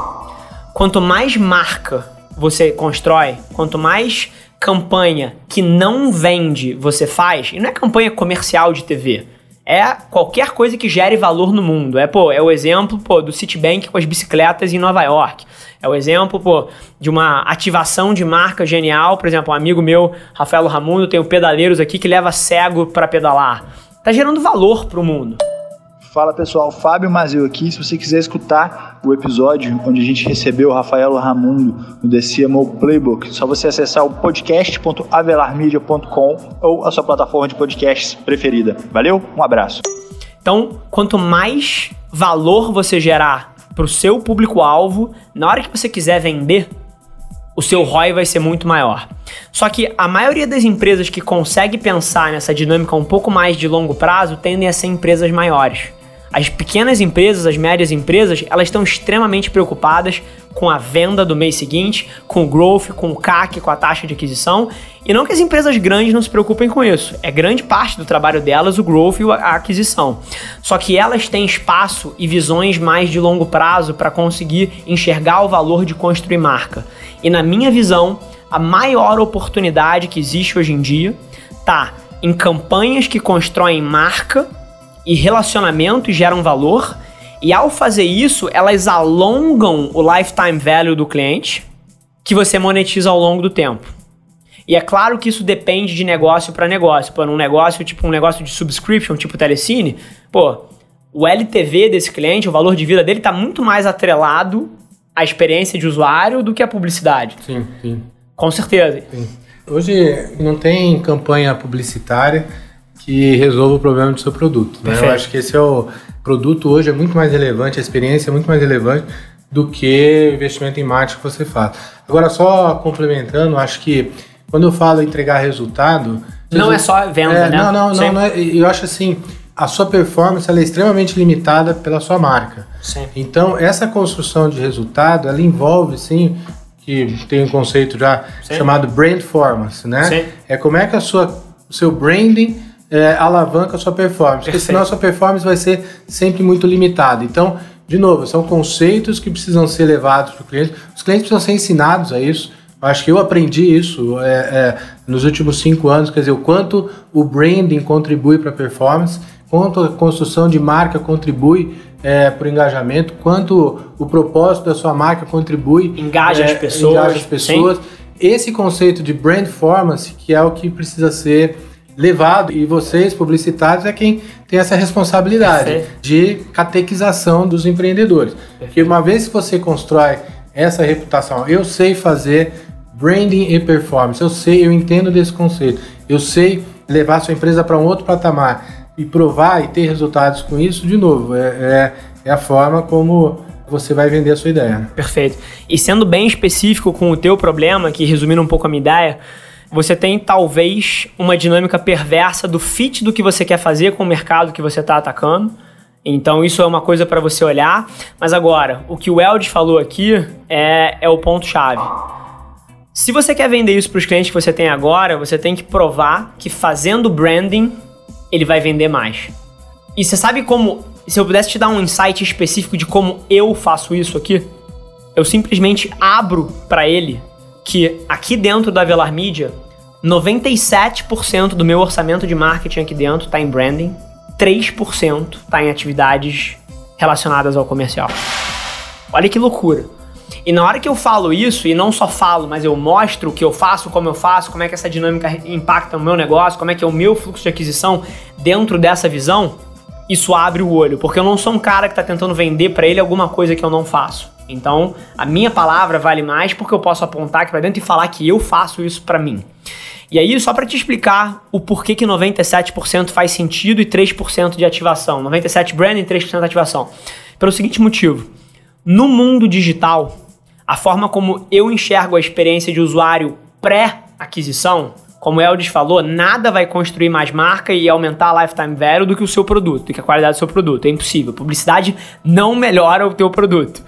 [SPEAKER 1] Quanto mais marca você constrói, quanto mais campanha que não vende você faz, e não é campanha comercial de TV, é qualquer coisa que gere valor no mundo. É, pô, é o exemplo, pô, do Citibank com as bicicletas em Nova York. É o exemplo, pô, de uma ativação de marca genial. Por exemplo, um amigo meu, Rafael Ramundo, tem o Pedaleiros aqui que leva cego para pedalar. Tá gerando valor pro mundo.
[SPEAKER 4] Fala pessoal, Fábio Mazil aqui. Se você quiser escutar o episódio onde a gente recebeu o Rafael Ramundo no DCMO Playbook, só você acessar o podcast.avelarmedia.com ou a sua plataforma de podcasts preferida. Valeu, um abraço.
[SPEAKER 1] Então, quanto mais valor você gerar para o seu público-alvo, na hora que você quiser vender, o seu ROI vai ser muito maior. Só que a maioria das empresas que consegue pensar nessa dinâmica um pouco mais de longo prazo tendem a ser empresas maiores. As pequenas empresas, as médias empresas, elas estão extremamente preocupadas com a venda do mês seguinte, com o growth, com o CAC, com a taxa de aquisição. E não que as empresas grandes não se preocupem com isso. É grande parte do trabalho delas o growth e a aquisição. Só que elas têm espaço e visões mais de longo prazo para conseguir enxergar o valor de construir marca. E na minha visão, a maior oportunidade que existe hoje em dia tá em campanhas que constroem marca e relacionamento e geram valor. E ao fazer isso, elas alongam o lifetime value do cliente, que você monetiza ao longo do tempo. E é claro que isso depende de negócio para negócio. Pô, num negócio tipo um negócio de subscription, tipo Telecine, pô, o LTV desse cliente, o valor de vida dele está muito mais atrelado à experiência de usuário do que à publicidade.
[SPEAKER 2] Sim, sim.
[SPEAKER 1] Com certeza.
[SPEAKER 2] Sim. Hoje não tem campanha publicitária que resolva o problema do seu produto. Né? Eu acho que esse é o produto hoje é muito mais relevante, a experiência é muito mais relevante do que o investimento em marketing que você faz. Agora, só complementando, acho que quando eu falo entregar resultado.
[SPEAKER 1] Não é só venda,
[SPEAKER 2] é,
[SPEAKER 1] né?
[SPEAKER 2] Não, não, não, não é, eu acho assim, a sua performance é extremamente limitada pela sua marca.
[SPEAKER 1] Sim.
[SPEAKER 2] Então, essa construção de resultado, ela envolve, sim, que tem um conceito já sim. chamado brand performance, né? Sim. É como é que a sua, o seu branding é, alavanca a sua performance, porque senão a sua performance vai ser sempre muito limitada. Então, de novo, são conceitos que precisam ser levados para o cliente. Os clientes precisam ser ensinados a isso. Eu acho que eu aprendi isso é, é, nos últimos cinco anos, quer dizer, o quanto o branding contribui para a performance, quanto a construção de marca contribui é, para o engajamento, quanto o propósito da sua marca contribui.
[SPEAKER 1] Engaja as é, pessoas.
[SPEAKER 2] Engaja as pessoas. Sim. Esse conceito de brand performance, que é o que precisa ser levado e vocês, publicitários, é quem tem essa responsabilidade Perfeito. de catequização dos empreendedores. Porque uma vez que você constrói essa reputação, eu sei fazer branding e performance, eu sei, eu entendo desse conceito, eu sei levar sua empresa para um outro patamar e provar e ter resultados com isso, de novo, é, é, é a forma como você vai vender a sua ideia.
[SPEAKER 1] Perfeito. E sendo bem específico com o teu problema, que resumindo um pouco a minha ideia, você tem talvez uma dinâmica perversa do fit do que você quer fazer com o mercado que você está atacando. Então isso é uma coisa para você olhar. Mas agora, o que o Eld falou aqui é, é o ponto-chave. Se você quer vender isso para os clientes que você tem agora, você tem que provar que fazendo branding ele vai vender mais. E você sabe como, se eu pudesse te dar um insight específico de como eu faço isso aqui, eu simplesmente abro para ele que aqui dentro da Velar Media, 97% do meu orçamento de marketing aqui dentro está em branding, 3% está em atividades relacionadas ao comercial. Olha que loucura. E na hora que eu falo isso, e não só falo, mas eu mostro o que eu faço, como eu faço, como é que essa dinâmica impacta no meu negócio, como é que é o meu fluxo de aquisição dentro dessa visão, isso abre o olho, porque eu não sou um cara que está tentando vender para ele alguma coisa que eu não faço. Então, a minha palavra vale mais porque eu posso apontar aqui para dentro e falar que eu faço isso para mim. E aí, só para te explicar o porquê que 97% faz sentido e 3% de ativação. 97 branding e 3% de ativação. Pelo seguinte motivo. No mundo digital, a forma como eu enxergo a experiência de usuário pré-aquisição, como o Eldis falou, nada vai construir mais marca e aumentar a lifetime value do que o seu produto, do que a qualidade do seu produto. É impossível. Publicidade não melhora o teu produto.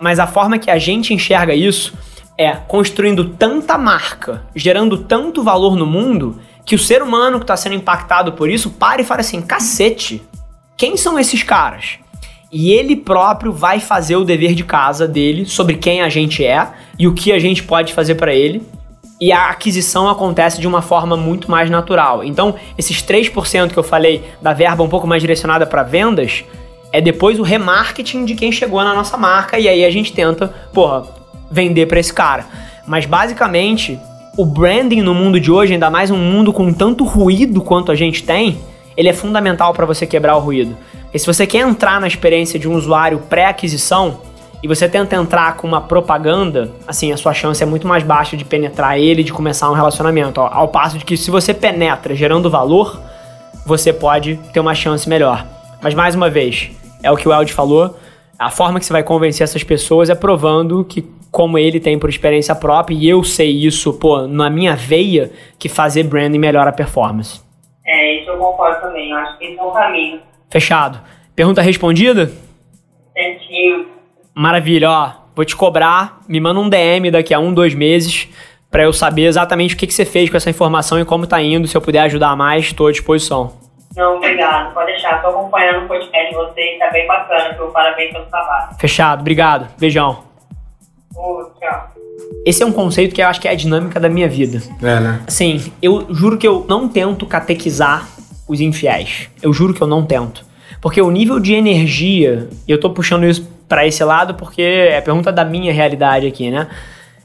[SPEAKER 1] Mas a forma que a gente enxerga isso é construindo tanta marca, gerando tanto valor no mundo, que o ser humano que está sendo impactado por isso para e fala assim: cacete, quem são esses caras? E ele próprio vai fazer o dever de casa dele sobre quem a gente é e o que a gente pode fazer para ele. e a aquisição acontece de uma forma muito mais natural. Então, esses 3% que eu falei da verba um pouco mais direcionada para vendas é depois o remarketing de quem chegou na nossa marca e aí a gente tenta, porra, vender para esse cara. Mas basicamente, o branding no mundo de hoje, ainda mais um mundo com tanto ruído quanto a gente tem, ele é fundamental para você quebrar o ruído. Porque se você quer entrar na experiência de um usuário pré-aquisição, e você tenta entrar com uma propaganda, assim, a sua chance é muito mais baixa de penetrar ele, de começar um relacionamento. Ao passo de que se você penetra gerando valor, você pode ter uma chance melhor. Mas mais uma vez, é o que o Eld falou, a forma que você vai convencer essas pessoas é provando que como ele tem por experiência própria e eu sei isso, pô, na minha veia, que fazer branding melhora a performance.
[SPEAKER 3] É, isso eu concordo também. Eu acho que esse é o caminho.
[SPEAKER 1] Fechado. Pergunta respondida?
[SPEAKER 3] Certinho.
[SPEAKER 1] Maravilha, ó. Vou te cobrar, me manda um DM daqui a um, dois meses para eu saber exatamente o que, que você fez com essa informação e como tá indo. Se eu puder ajudar mais, estou à disposição.
[SPEAKER 3] Não, obrigado. Pode deixar. Estou acompanhando o podcast de vocês. Tá bem bacana. Viu? Parabéns pelo trabalho.
[SPEAKER 1] Fechado. Obrigado. Beijão.
[SPEAKER 3] Oh, tchau.
[SPEAKER 1] Esse é um conceito que eu acho que é a dinâmica da minha vida.
[SPEAKER 2] É, né?
[SPEAKER 1] Assim, eu juro que eu não tento catequizar os infiéis. Eu juro que eu não tento. Porque o nível de energia, e eu tô puxando isso para esse lado porque é pergunta da minha realidade aqui, né?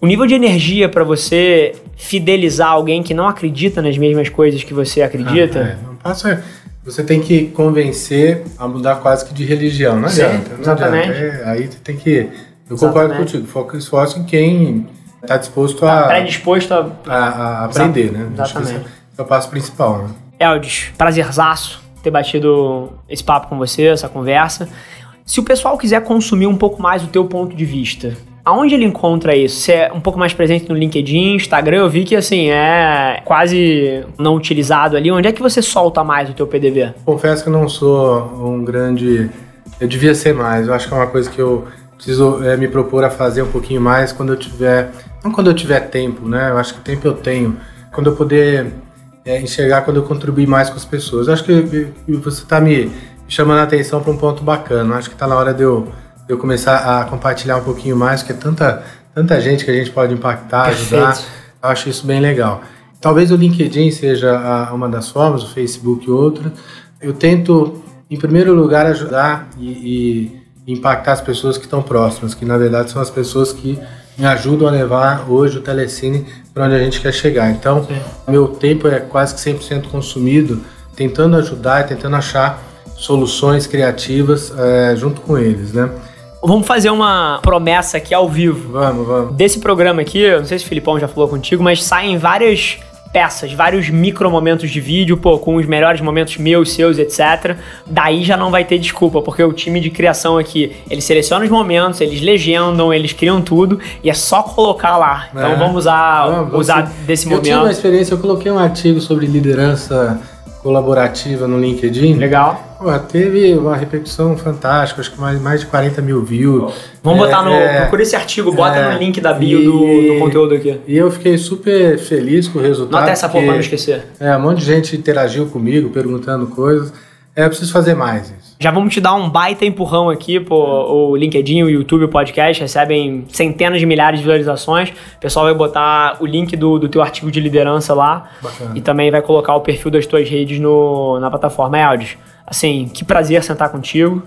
[SPEAKER 1] O nível de energia para você fidelizar alguém que não acredita nas mesmas coisas que você acredita.
[SPEAKER 2] Ah, é. Não passa. Você tem que convencer a mudar quase que de religião, não
[SPEAKER 1] Sim,
[SPEAKER 2] adianta. Não
[SPEAKER 1] exatamente.
[SPEAKER 2] adianta. É, aí você tem que. Eu concordo
[SPEAKER 1] Exatamente.
[SPEAKER 2] contigo. Foca esforço em quem está disposto a,
[SPEAKER 1] Tá predisposto a.
[SPEAKER 2] a, a aprender, né? Acho que esse
[SPEAKER 1] Exatamente.
[SPEAKER 2] é o passo principal, né?
[SPEAKER 1] Eldes, prazerzaço ter batido esse papo com você, essa conversa. Se o pessoal quiser consumir um pouco mais o teu ponto de vista, aonde ele encontra isso? Você é um pouco mais presente no LinkedIn, Instagram? Eu vi que assim é quase não utilizado ali. Onde é que você solta mais o teu PDV?
[SPEAKER 2] Confesso que eu não sou um grande. Eu devia ser mais. Eu acho que é uma coisa que eu preciso é, me propor a fazer um pouquinho mais quando eu tiver. Não quando eu tiver tempo, né? Eu acho que tempo eu tenho. Quando eu puder é, enxergar, quando eu contribuir mais com as pessoas. Eu acho que você está me chamando a atenção para um ponto bacana. Eu acho que está na hora de eu, eu começar a compartilhar um pouquinho mais, porque é tanta, tanta gente que a gente pode impactar,
[SPEAKER 1] Perfeito.
[SPEAKER 2] ajudar. Eu acho isso bem legal. Talvez o LinkedIn seja uma das formas, o Facebook outra. Eu tento, em primeiro lugar, ajudar e, e impactar as pessoas que estão próximas, que na verdade são as pessoas que me ajudam a levar hoje o Telecine para onde a gente quer chegar. Então, meu tempo é quase que 100% consumido tentando ajudar e tentando achar soluções criativas eh, junto com eles, né?
[SPEAKER 1] Vamos fazer uma promessa aqui ao vivo.
[SPEAKER 2] Vamos, vamos.
[SPEAKER 1] Desse programa aqui, eu não sei se o Filipão já falou contigo, mas saem várias peças, vários micro momentos de vídeo, pô, com os melhores momentos meus, seus, etc. Daí já não vai ter desculpa, porque o time de criação aqui, eles selecionam os momentos, eles legendam, eles criam tudo e é só colocar lá. Então
[SPEAKER 2] É.
[SPEAKER 1] vamos usar,
[SPEAKER 2] Vamos,
[SPEAKER 1] usar
[SPEAKER 2] você-
[SPEAKER 1] desse
[SPEAKER 2] eu tive uma
[SPEAKER 1] momento.
[SPEAKER 2] experiência, eu coloquei um artigo sobre liderança colaborativa no LinkedIn.
[SPEAKER 1] Legal.
[SPEAKER 2] Pô, teve uma repercussão fantástica, acho que mais, mais de 40 mil views.
[SPEAKER 1] Vamos
[SPEAKER 2] É,
[SPEAKER 1] botar no.
[SPEAKER 2] é,
[SPEAKER 1] procura esse artigo, bota
[SPEAKER 2] é,
[SPEAKER 1] no link da bio do,
[SPEAKER 2] e-
[SPEAKER 1] do conteúdo aqui.
[SPEAKER 2] E eu fiquei super feliz com o resultado.
[SPEAKER 1] Nota essa porra pra não esquecer.
[SPEAKER 2] É, um monte de gente interagiu comigo, perguntando coisas. É, eu preciso fazer mais isso.
[SPEAKER 1] Já vamos te dar um baita empurrão aqui, pô, o LinkedIn, o YouTube, o podcast recebem centenas de milhares de visualizações. O pessoal vai botar o link do, do teu artigo de liderança lá
[SPEAKER 2] Bacana.
[SPEAKER 1] e também vai colocar o perfil das tuas redes no, na plataforma Eldes. Assim, que prazer sentar contigo.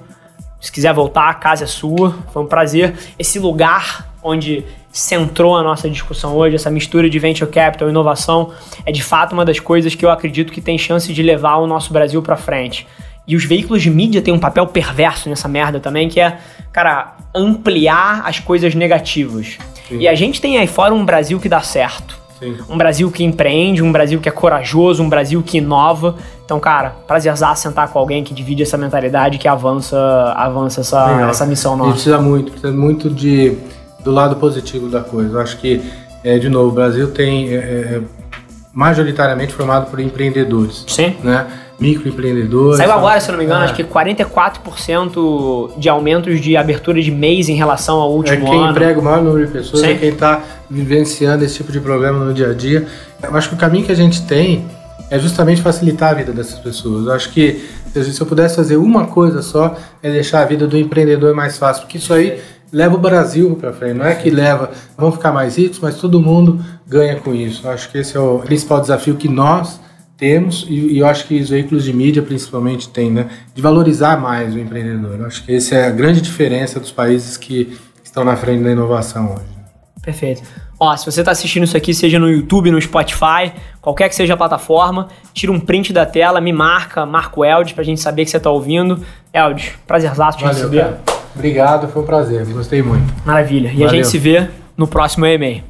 [SPEAKER 1] Se quiser voltar, a casa é sua. Foi um prazer. Esse lugar onde centrou a nossa discussão hoje, essa mistura de venture capital e inovação, é de fato uma das coisas que eu acredito que tem chance de levar o nosso Brasil pra frente. E os veículos de mídia têm um papel perverso nessa merda também, que é, cara, ampliar as coisas negativas.
[SPEAKER 2] Sim.
[SPEAKER 1] E a gente tem aí fora um Brasil que dá certo.
[SPEAKER 2] Sim.
[SPEAKER 1] Um Brasil que empreende, um Brasil que é corajoso, um Brasil que inova. Então, cara, prazerzaço sentar com alguém que divide essa mentalidade, que avança, avança essa,
[SPEAKER 2] Legal.
[SPEAKER 1] essa missão
[SPEAKER 2] A gente
[SPEAKER 1] nossa.
[SPEAKER 2] precisa muito, precisa muito de, do lado positivo da coisa. Eu acho que, é, de novo, o Brasil tem é, é, majoritariamente formado por empreendedores,
[SPEAKER 1] Sim.
[SPEAKER 2] né? Microempreendedores.
[SPEAKER 1] Saiu agora, se não me engano,
[SPEAKER 2] É.
[SPEAKER 1] acho que 44% de aumentos de abertura de mês em relação ao
[SPEAKER 2] É
[SPEAKER 1] último
[SPEAKER 2] quem
[SPEAKER 1] ano.
[SPEAKER 2] emprega o maior número de pessoas,
[SPEAKER 1] Sim.
[SPEAKER 2] é quem está vivenciando esse tipo de problema no dia a dia. Eu acho que o caminho que a gente tem é justamente facilitar a vida dessas pessoas. Eu acho que se eu pudesse fazer uma coisa só, é deixar a vida do empreendedor mais fácil, porque isso aí leva o Brasil para frente. Não é que leva, vão ficar mais ricos, mas todo mundo ganha com isso. Eu acho que esse é o principal desafio que nós temos e, eu acho que os veículos de mídia principalmente têm, né? De valorizar mais o empreendedor. Eu acho que essa é a grande diferença dos países que estão na frente da inovação hoje.
[SPEAKER 1] Perfeito. Ó, se você está assistindo isso aqui, seja no YouTube, no Spotify, qualquer que seja a plataforma, tira um print da tela, me marca, marca o Eldes pra gente saber que você está ouvindo. Eldes, prazerzaço te
[SPEAKER 2] Valeu,
[SPEAKER 1] receber.
[SPEAKER 2] cara. Obrigado, foi um prazer. Gostei muito.
[SPEAKER 1] Maravilha. E a
[SPEAKER 2] Valeu.
[SPEAKER 1] gente se vê no próximo e-mail.